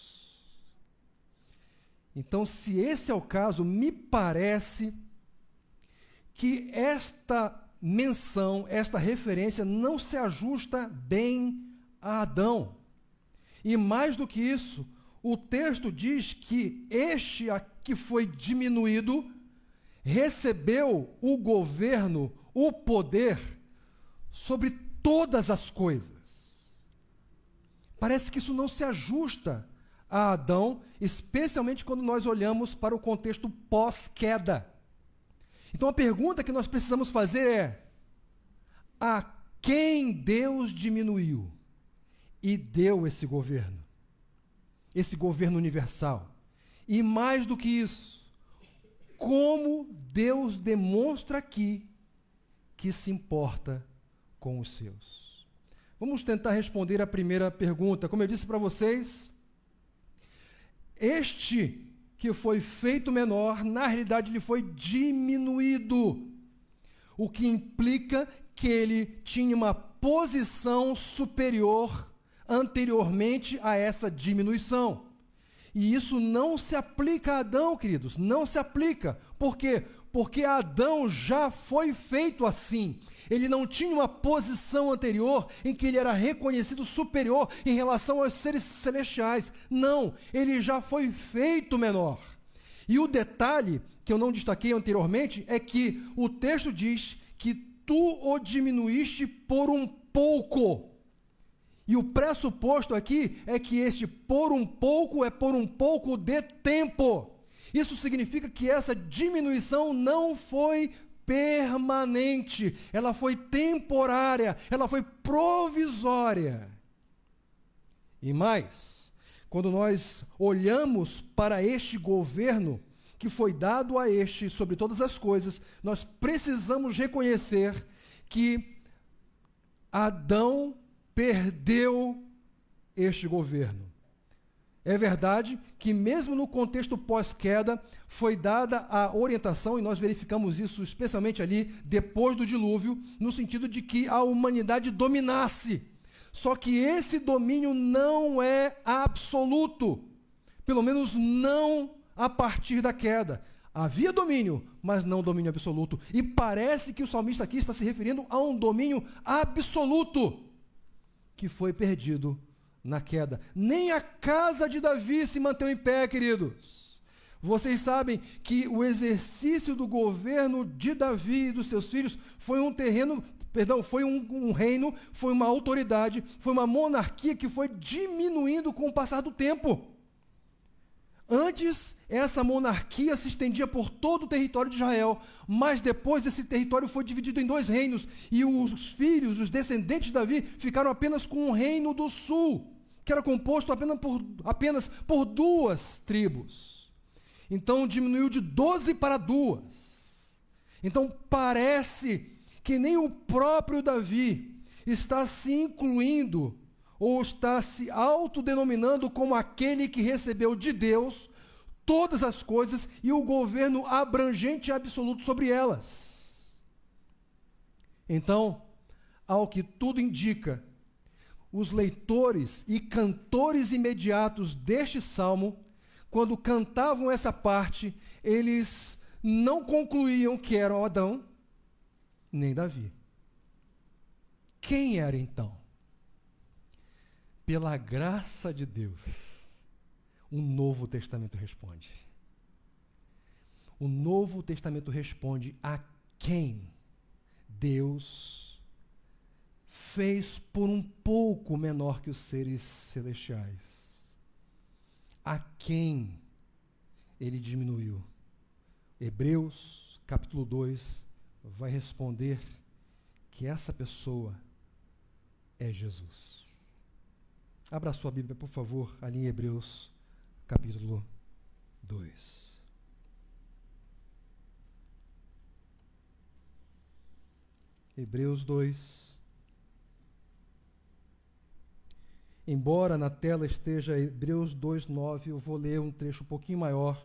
Então, se esse é o caso, me parece que esta menção, esta referência não se ajusta bem a Adão. E mais do que isso, o texto diz que este a que foi diminuído recebeu o governo, o poder sobre todas as coisas. Parece que isso não se ajusta a Adão, especialmente quando nós olhamos para o contexto pós-queda. Então a pergunta que nós precisamos fazer é: a quem Deus diminuiu e deu esse governo? Esse governo universal. E mais do que isso, como Deus demonstra aqui que se importa com os seus. Vamos tentar responder a primeira pergunta. Como eu disse para vocês, este que foi feito menor, na realidade ele foi diminuído, o que implica que ele tinha uma posição superior anteriormente a essa diminuição. E isso não se aplica a Adão, queridos, não se aplica. Por quê? Porque Adão já foi feito assim. Ele não tinha uma posição anterior em que ele era reconhecido superior em relação aos seres celestiais. Não, ele já foi feito menor. E o detalhe que eu não destaquei anteriormente é que o texto diz que tu o diminuíste por um pouco. E o pressuposto aqui é que este por um pouco é por um pouco de tempo. Isso significa que essa diminuição não foi permanente, ela foi temporária, ela foi provisória. E mais, quando nós olhamos para este governo que foi dado a este sobre todas as coisas, nós precisamos reconhecer que Adão perdeu este governo. É verdade que, mesmo no contexto pós-queda, foi dada a orientação, e nós verificamos isso especialmente ali depois do dilúvio, no sentido de que a humanidade dominasse. Só que esse domínio não é absoluto, pelo menos não a partir da queda. Havia domínio, mas não domínio absoluto. E parece que o salmista aqui está se referindo a um domínio absoluto que foi perdido na queda. Nem a casa de Davi se manteve em pé, queridos. Vocês sabem que o exercício do governo de Davi e dos seus filhos foi um terreno, perdão, foi um, um reino, foi uma autoridade, foi uma monarquia que foi diminuindo com o passar do tempo. Antes, essa monarquia se estendia por todo o território de Israel, mas depois esse território foi dividido em dois reinos, e os filhos, os descendentes de Davi, ficaram apenas com o reino do sul, que era composto apenas por, apenas por duas tribos. Então diminuiu de doze para duas. Então parece que nem o próprio Davi está se incluindo ou está se autodenominando como aquele que recebeu de Deus todas as coisas e o governo abrangente e absoluto sobre elas. Então, ao que tudo indica, os leitores e cantores imediatos deste salmo, quando cantavam essa parte, eles não concluíam que eram Adão nem Davi. Quem era então? Pela graça de Deus, o Novo Testamento responde. O Novo Testamento responde a quem Deus fez por um pouco menor que os seres celestiais. A quem ele diminuiu. Hebreus, capítulo 2, vai responder que essa pessoa é Jesus. Abra sua Bíblia, por favor, ali em Hebreus, capítulo 2. Hebreus 2, Embora na tela esteja Hebreus 2:9, eu vou ler um trecho um pouquinho maior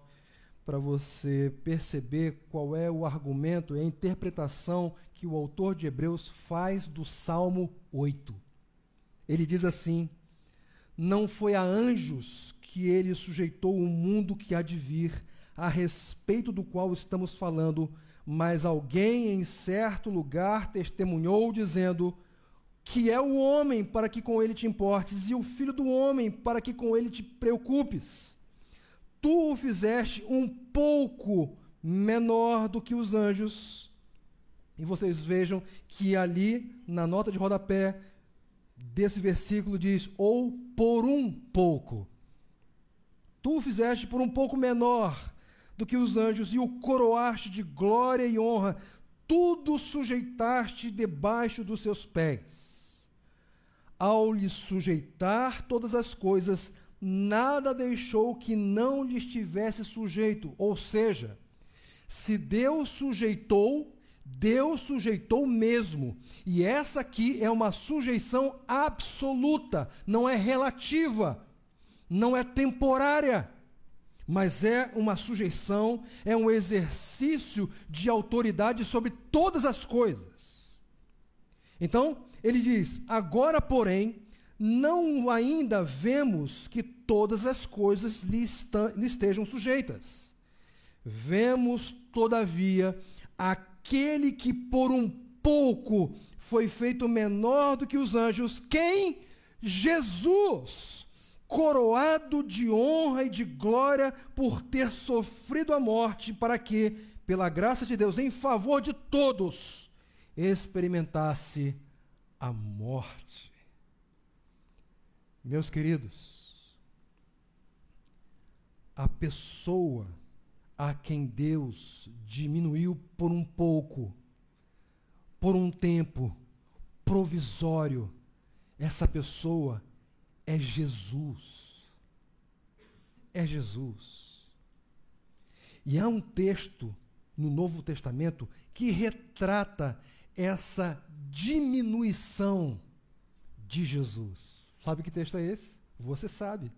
para você perceber qual é o argumento e a interpretação que o autor de Hebreus faz do Salmo 8. Ele diz assim: Não foi a anjos que ele sujeitou o mundo que há de vir, a respeito do qual estamos falando, mas alguém em certo lugar testemunhou, dizendo: que é o homem para que com ele te importes, e o filho do homem para que com ele te preocupes. Tu o fizeste um pouco menor do que os anjos. E vocês vejam que ali, na nota de rodapé desse versículo, diz: ou por um pouco. Tu o fizeste por um pouco menor do que os anjos, e o coroaste de glória e honra, tudo sujeitaste debaixo dos seus pés ao lhe sujeitar todas as coisas, nada deixou que não lhe estivesse sujeito. Ou seja, se Deus sujeitou, Deus sujeitou mesmo. E essa aqui é uma sujeição absoluta, não é relativa, não é temporária, mas é uma sujeição, é um exercício de autoridade sobre todas as coisas. Então, ele diz: Agora, porém, não ainda vemos que todas as coisas lhe, estejam sujeitas. Vemos, todavia, aquele que por um pouco foi feito menor do que os anjos, quem? Jesus, coroado de honra e de glória por ter sofrido a morte, para que, pela graça de Deus, em favor de todos, experimentasse a morte. Meus queridos, a pessoa a quem Deus diminuiu por um pouco, por um tempo provisório, essa pessoa é Jesus. É Jesus. E há um texto no Novo Testamento que retrata essa diminuição de Jesus. Sabe que texto é esse? Você sabe.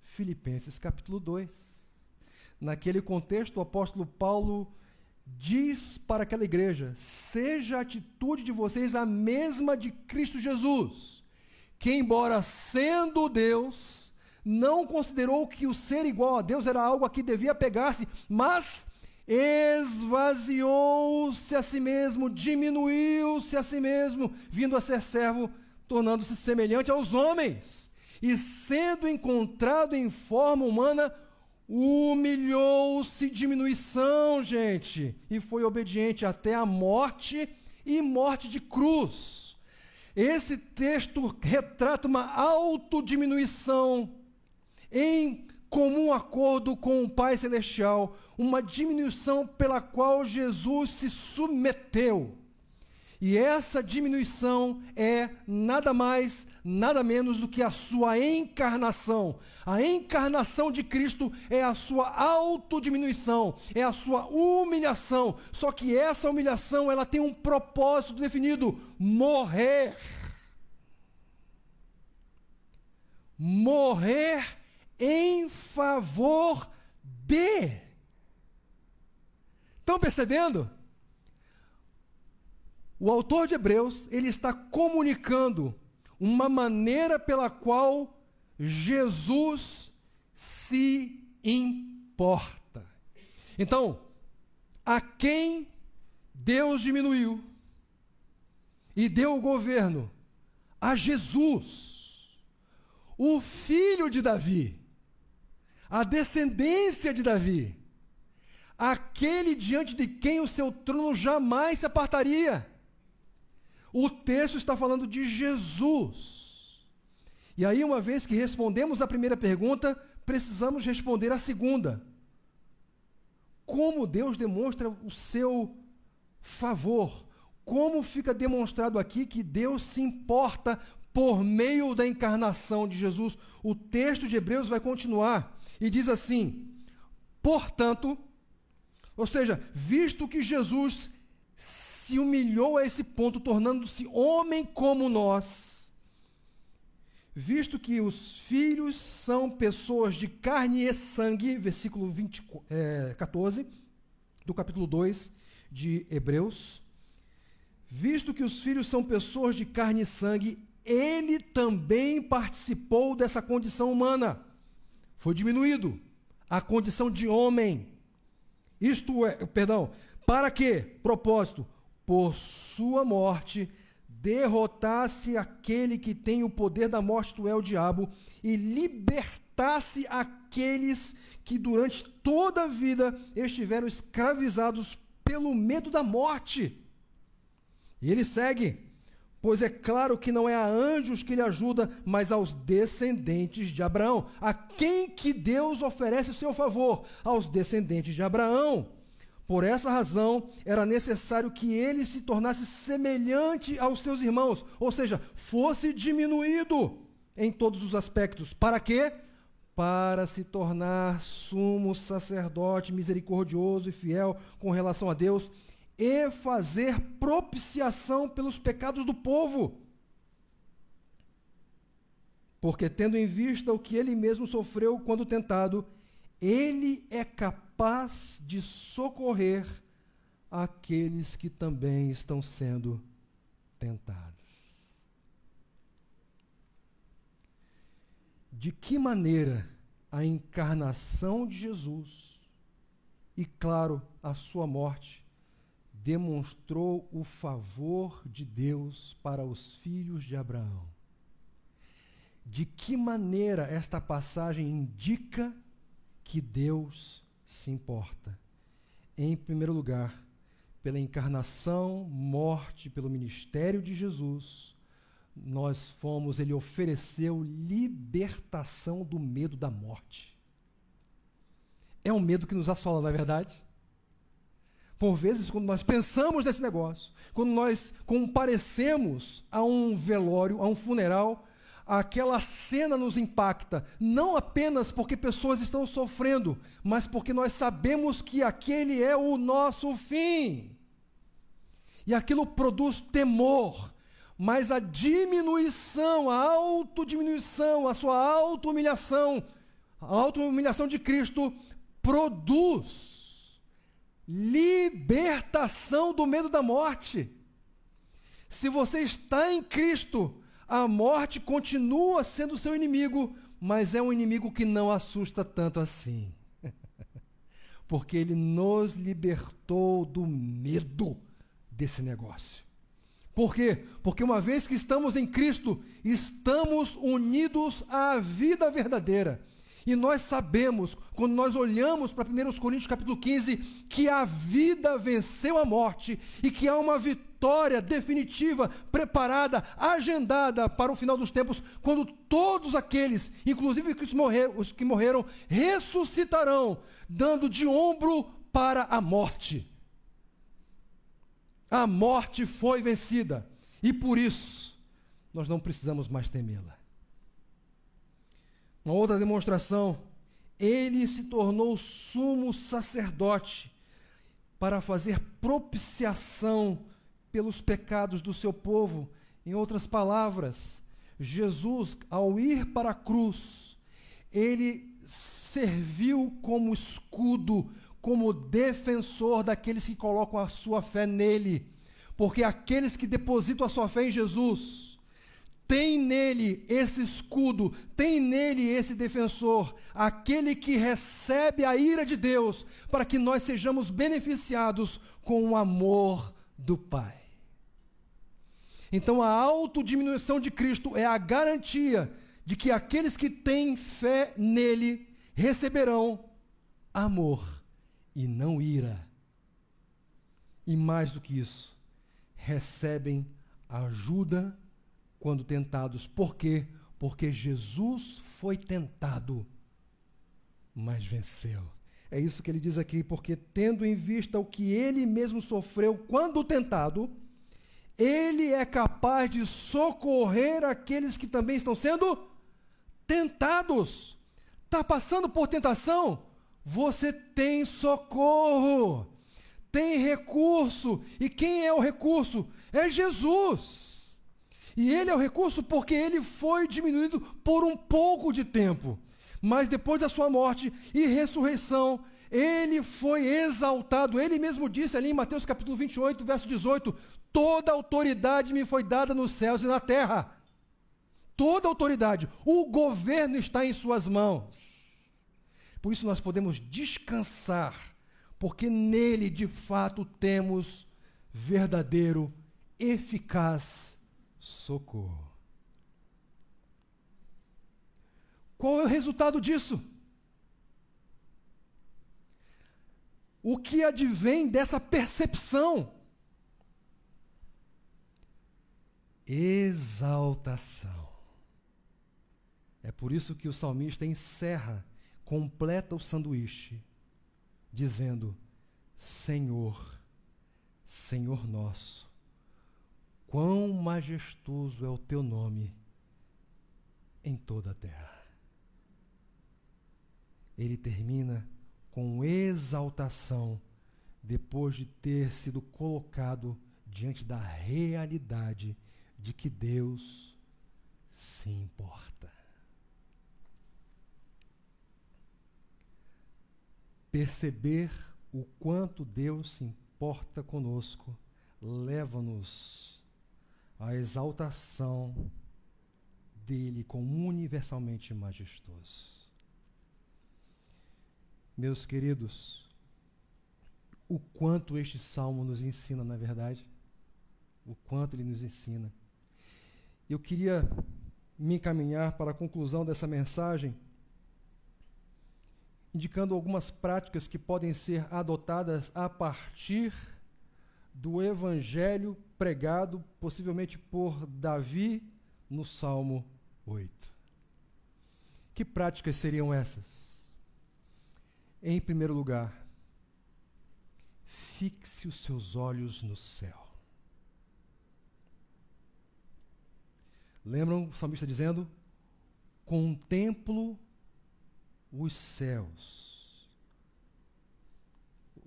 Filipenses capítulo 2. Naquele contexto, o apóstolo Paulo diz para aquela igreja: seja a atitude de vocês a mesma de Cristo Jesus, que, embora sendo Deus, não considerou que o ser igual a Deus era algo a que devia pegar-se, mas esvaziou-se a si mesmo, diminuiu-se a si mesmo, vindo a ser servo, tornando-se semelhante aos homens. E sendo encontrado em forma humana, humilhou-se, diminuição, gente, e foi obediente até a morte e morte de cruz. Esse texto retrata uma autodiminuição em comum acordo com o Pai Celestial, uma diminuição pela qual Jesus se submeteu. E essa diminuição é nada mais, nada menos do que a sua encarnação. A encarnação de Cristo é a sua autodiminuição, é a sua humilhação. Só que essa humilhação, ela tem um propósito definido: morrer. Morrer em favor de. Estão percebendo? O autor de Hebreus, ele está comunicando uma maneira pela qual Jesus se importa. Então, a quem Deus diminuiu e deu o governo? A Jesus, o filho de Davi a descendência de Davi, aquele diante de quem o seu trono jamais se apartaria. O texto está falando de Jesus. E aí, uma vez que respondemos a primeira pergunta, precisamos responder a segunda. Como Deus demonstra o seu favor? Como fica demonstrado aqui que Deus se importa por meio da encarnação de Jesus? O texto de Hebreus vai continuar e diz assim: portanto, ou seja, visto que Jesus se humilhou a esse ponto, tornando-se homem como nós, visto que os filhos são pessoas de carne e sangue, versículo 20, é, 14, do capítulo 2 de Hebreus. Visto que os filhos são pessoas de carne e sangue, ele também participou dessa condição humana. Foi diminuído a condição de homem. Isto é, perdão, para que? Propósito, por sua morte derrotasse aquele que tem o poder da morte, tu é o diabo, e libertasse aqueles que durante toda a vida estiveram escravizados pelo medo da morte. E ele segue: Pois é claro que não é a anjos que lhe ajuda, mas aos descendentes de Abraão. A quem que Deus oferece o seu favor? Aos descendentes de Abraão. Por essa razão, era necessário que ele se tornasse semelhante aos seus irmãos, ou seja, fosse diminuído em todos os aspectos. Para quê? Para se tornar sumo sacerdote misericordioso e fiel com relação a Deus e fazer propiciação pelos pecados do povo. Porque, tendo em vista o que ele mesmo sofreu quando tentado, ele é capaz de socorrer aqueles que também estão sendo tentados. De que maneira a encarnação de Jesus e, claro, a sua morte demonstrou o favor de Deus para os filhos de Abraão? De que maneira esta passagem indica que Deus se importa. Em primeiro lugar, pela encarnação, morte, pelo ministério de Jesus, nós fomos, ele ofereceu libertação do medo da morte. É um medo que nos assola, não é verdade? Por vezes, quando nós pensamos nesse negócio, quando nós comparecemos a um velório, a um funeral, aquela cena nos impacta, não apenas porque pessoas estão sofrendo, mas porque nós sabemos que aquele é o nosso fim. E aquilo produz temor, mas a diminuição, a autodiminuição, a sua auto-humilhação, a auto-humilhação de Cristo produz libertação do medo da morte. Se você está em Cristo, a morte continua sendo seu inimigo, mas é um inimigo que não assusta tanto assim. Porque ele nos libertou do medo desse negócio. Por quê? Porque uma vez que estamos em Cristo, estamos unidos à vida verdadeira. E nós sabemos, quando nós olhamos para 1 Coríntios capítulo 15, que a vida venceu a morte e que há uma vitória definitiva, preparada, agendada para o final dos tempos, quando todos aqueles, inclusive os que morreram, os que morreram ressuscitarão, dando de ombro para a morte. A morte foi vencida e por isso nós não precisamos mais temê-la. Uma outra demonstração, ele se tornou sumo sacerdote para fazer propiciação pelos pecados do seu povo. Em outras palavras, Jesus, ao ir para a cruz, ele serviu como escudo, como defensor daqueles que colocam a sua fé nele. Porque aqueles que depositam a sua fé em Jesus, tem nele esse escudo, tem nele esse defensor, aquele que recebe a ira de Deus, para que nós sejamos beneficiados com o amor do Pai. Então a autodiminuição de Cristo é a garantia de que aqueles que têm fé nele receberão amor e não ira. E mais do que isso, recebem ajuda quando tentados. Por quê? Porque Jesus foi tentado, mas venceu. É isso que ele diz aqui, porque tendo em vista o que ele mesmo sofreu quando tentado, ele é capaz de socorrer aqueles que também estão sendo tentados. Está passando por tentação? Você tem socorro, tem recurso. E quem é o recurso? É Jesus. E ele é o recurso porque ele foi diminuído por um pouco de tempo. Mas depois da sua morte e ressurreição, ele foi exaltado. Ele mesmo disse ali em Mateus capítulo 28, verso 18: Toda autoridade me foi dada nos céus e na terra. Toda autoridade. O governo está em suas mãos. Por isso nós podemos descansar, porque nele de fato temos verdadeiro, eficaz socorro. Qual é o resultado disso? O que advém dessa percepção? Exaltação. É por isso que o salmista encerra, completa o sanduíche, dizendo: Senhor, Senhor nosso, Quão majestoso é o teu nome em toda a terra. Ele termina com exaltação depois de ter sido colocado diante da realidade de que Deus se importa. Perceber o quanto Deus se importa conosco leva-nos a exaltação dele como universalmente majestoso. Meus queridos, o quanto este salmo nos ensina, na é verdade, o quanto ele nos ensina. Eu queria me encaminhar para a conclusão dessa mensagem, indicando algumas práticas que podem ser adotadas a partir do evangelho pregado possivelmente por Davi no Salmo 8. Que práticas seriam essas? Em primeiro lugar, fixe os seus olhos no céu. Lembram o salmista dizendo: Contemplo os céus,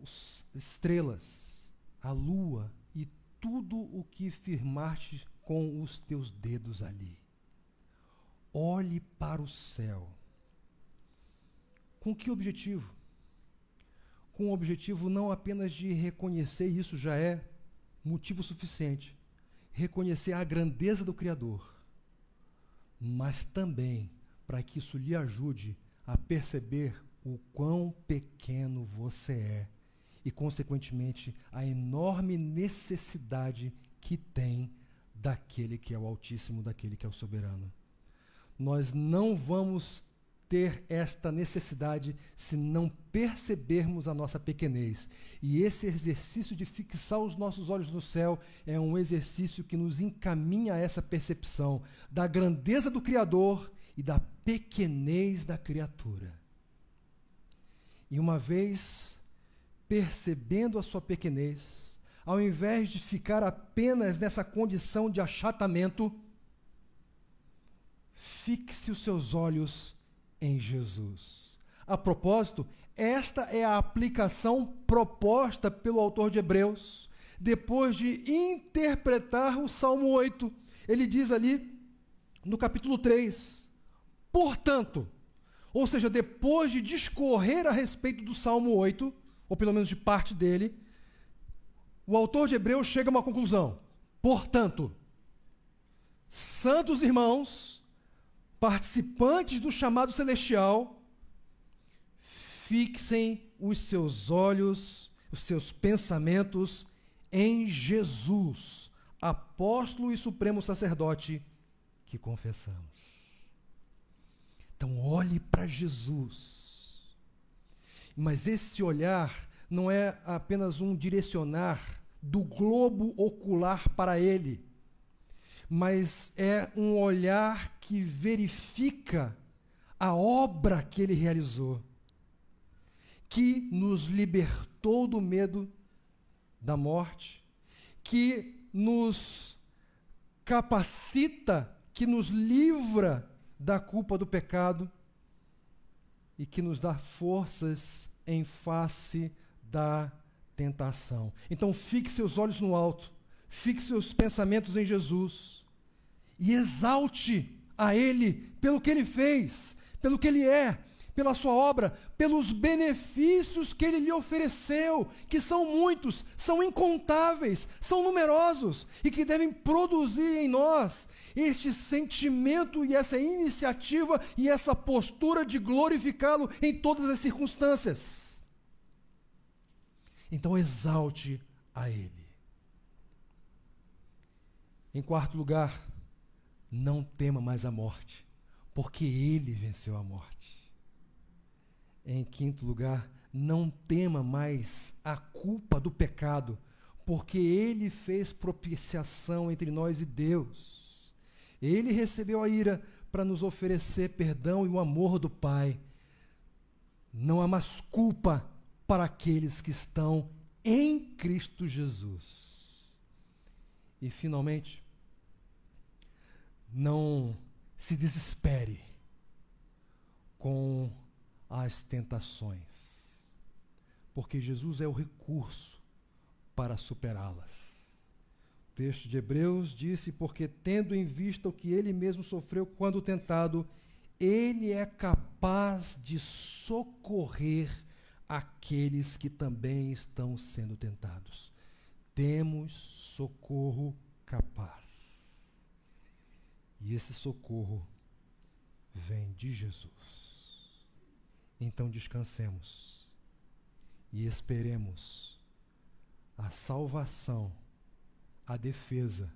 as estrelas, a lua e tudo o que firmaste com os teus dedos ali. Olhe para o céu. Com que objetivo? Com o objetivo não apenas de reconhecer, isso já é motivo suficiente, reconhecer a grandeza do Criador, mas também para que isso lhe ajude a perceber o quão pequeno você é e, consequentemente, a enorme necessidade que tem daquele que é o Altíssimo, daquele que é o soberano. Nós não vamos ter esta necessidade se não percebermos a nossa pequenez. E esse exercício de fixar os nossos olhos no céu é um exercício que nos encaminha a essa percepção da grandeza do Criador e da pequenez da criatura. E uma vez percebendo a sua pequenez, ao invés de ficar apenas nessa condição de achatamento, fixe os seus olhos em Jesus. A propósito, esta é a aplicação proposta pelo autor de Hebreus, depois de interpretar o Salmo 8. Ele diz ali, no capítulo 3, portanto, ou seja, depois de discorrer a respeito do Salmo 8, ou pelo menos de parte dele, o autor de Hebreus chega a uma conclusão. Portanto, santos irmãos, participantes do chamado celestial, fixem os seus olhos, os seus pensamentos em Jesus, apóstolo e supremo sacerdote que confessamos. Então, olhe para Jesus mas esse olhar não é apenas um direcionar do globo ocular para ele, mas é um olhar que verifica a obra que ele realizou, que nos libertou do medo da morte, que nos capacita, que nos livra da culpa do pecado e que nos dá forças em face da tentação. Então, fixe seus olhos no alto, fixe seus pensamentos em Jesus e exalte a Ele pelo que Ele fez, pelo que Ele é, pela sua obra, pelos benefícios que ele lhe ofereceu, que são muitos, são incontáveis, são numerosos e que devem produzir em nós este sentimento e essa iniciativa e essa postura de glorificá-lo em todas as circunstâncias. Então exalte a ele. Em quarto lugar, não tema mais a morte, porque ele venceu a morte. Em quinto lugar, não tema mais a culpa do pecado, porque ele fez propiciação entre nós e Deus. Ele recebeu a ira para nos oferecer perdão e o amor do Pai. Não há mais culpa para aqueles que estão em Cristo Jesus. E, finalmente, não se desespere com às tentações, porque Jesus é o recurso para superá-las. O texto de Hebreus disse: Porque, tendo em vista o que ele mesmo sofreu quando tentado, ele é capaz de socorrer aqueles que também estão sendo tentados. Temos socorro capaz. E esse socorro vem de Jesus. Então descansemos e esperemos a salvação, a defesa,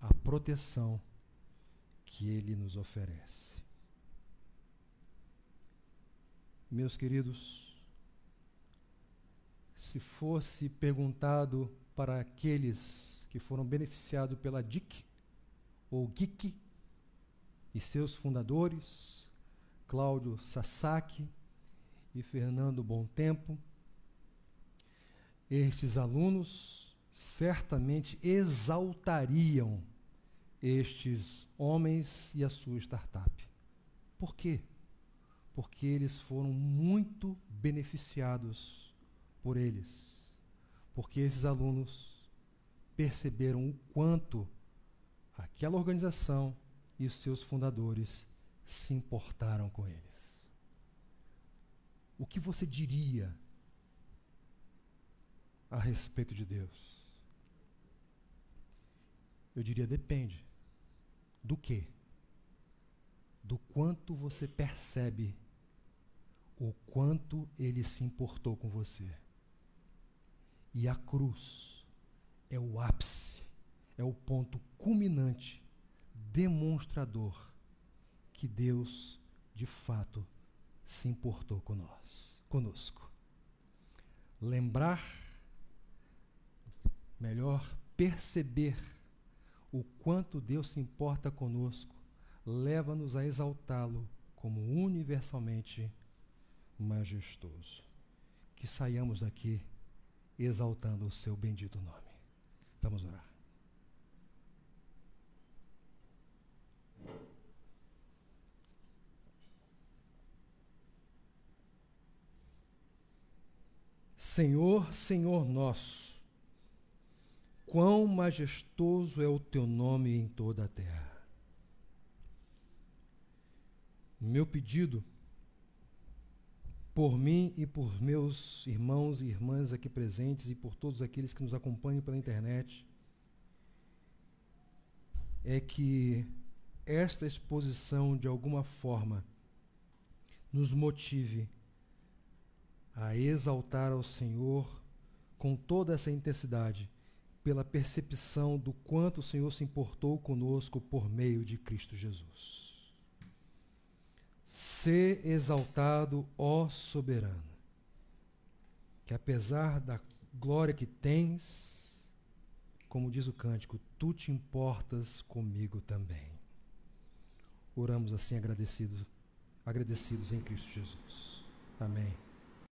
a proteção que Ele nos oferece. Meus queridos, se fosse perguntado para aqueles que foram beneficiados pela DIC ou GIC e seus fundadores, Cláudio Sasaki, e Fernando Bom Tempo. Estes alunos certamente exaltariam estes homens e a sua startup. Por quê? Porque eles foram muito beneficiados por eles. Porque esses alunos perceberam o quanto aquela organização e os seus fundadores se importaram com eles o que você diria a respeito de Deus? Eu diria depende. Do que? Do quanto você percebe o quanto ele se importou com você. E a cruz é o ápice, é o ponto culminante, demonstrador que Deus, de fato, se importou conosco. Lembrar, melhor, perceber o quanto Deus se importa conosco, leva-nos a exaltá-lo como universalmente majestoso. Que saiamos daqui exaltando o seu bendito nome. Vamos orar. Senhor, Senhor nosso, quão majestoso é o teu nome em toda a terra. Meu pedido por mim e por meus irmãos e irmãs aqui presentes e por todos aqueles que nos acompanham pela internet é que esta exposição de alguma forma nos motive a exaltar ao Senhor com toda essa intensidade, pela percepção do quanto o Senhor se importou conosco por meio de Cristo Jesus. Ser exaltado, ó soberano, que apesar da glória que tens, como diz o cântico, tu te importas comigo também. Oramos assim agradecidos, agradecidos em Cristo Jesus. Amém.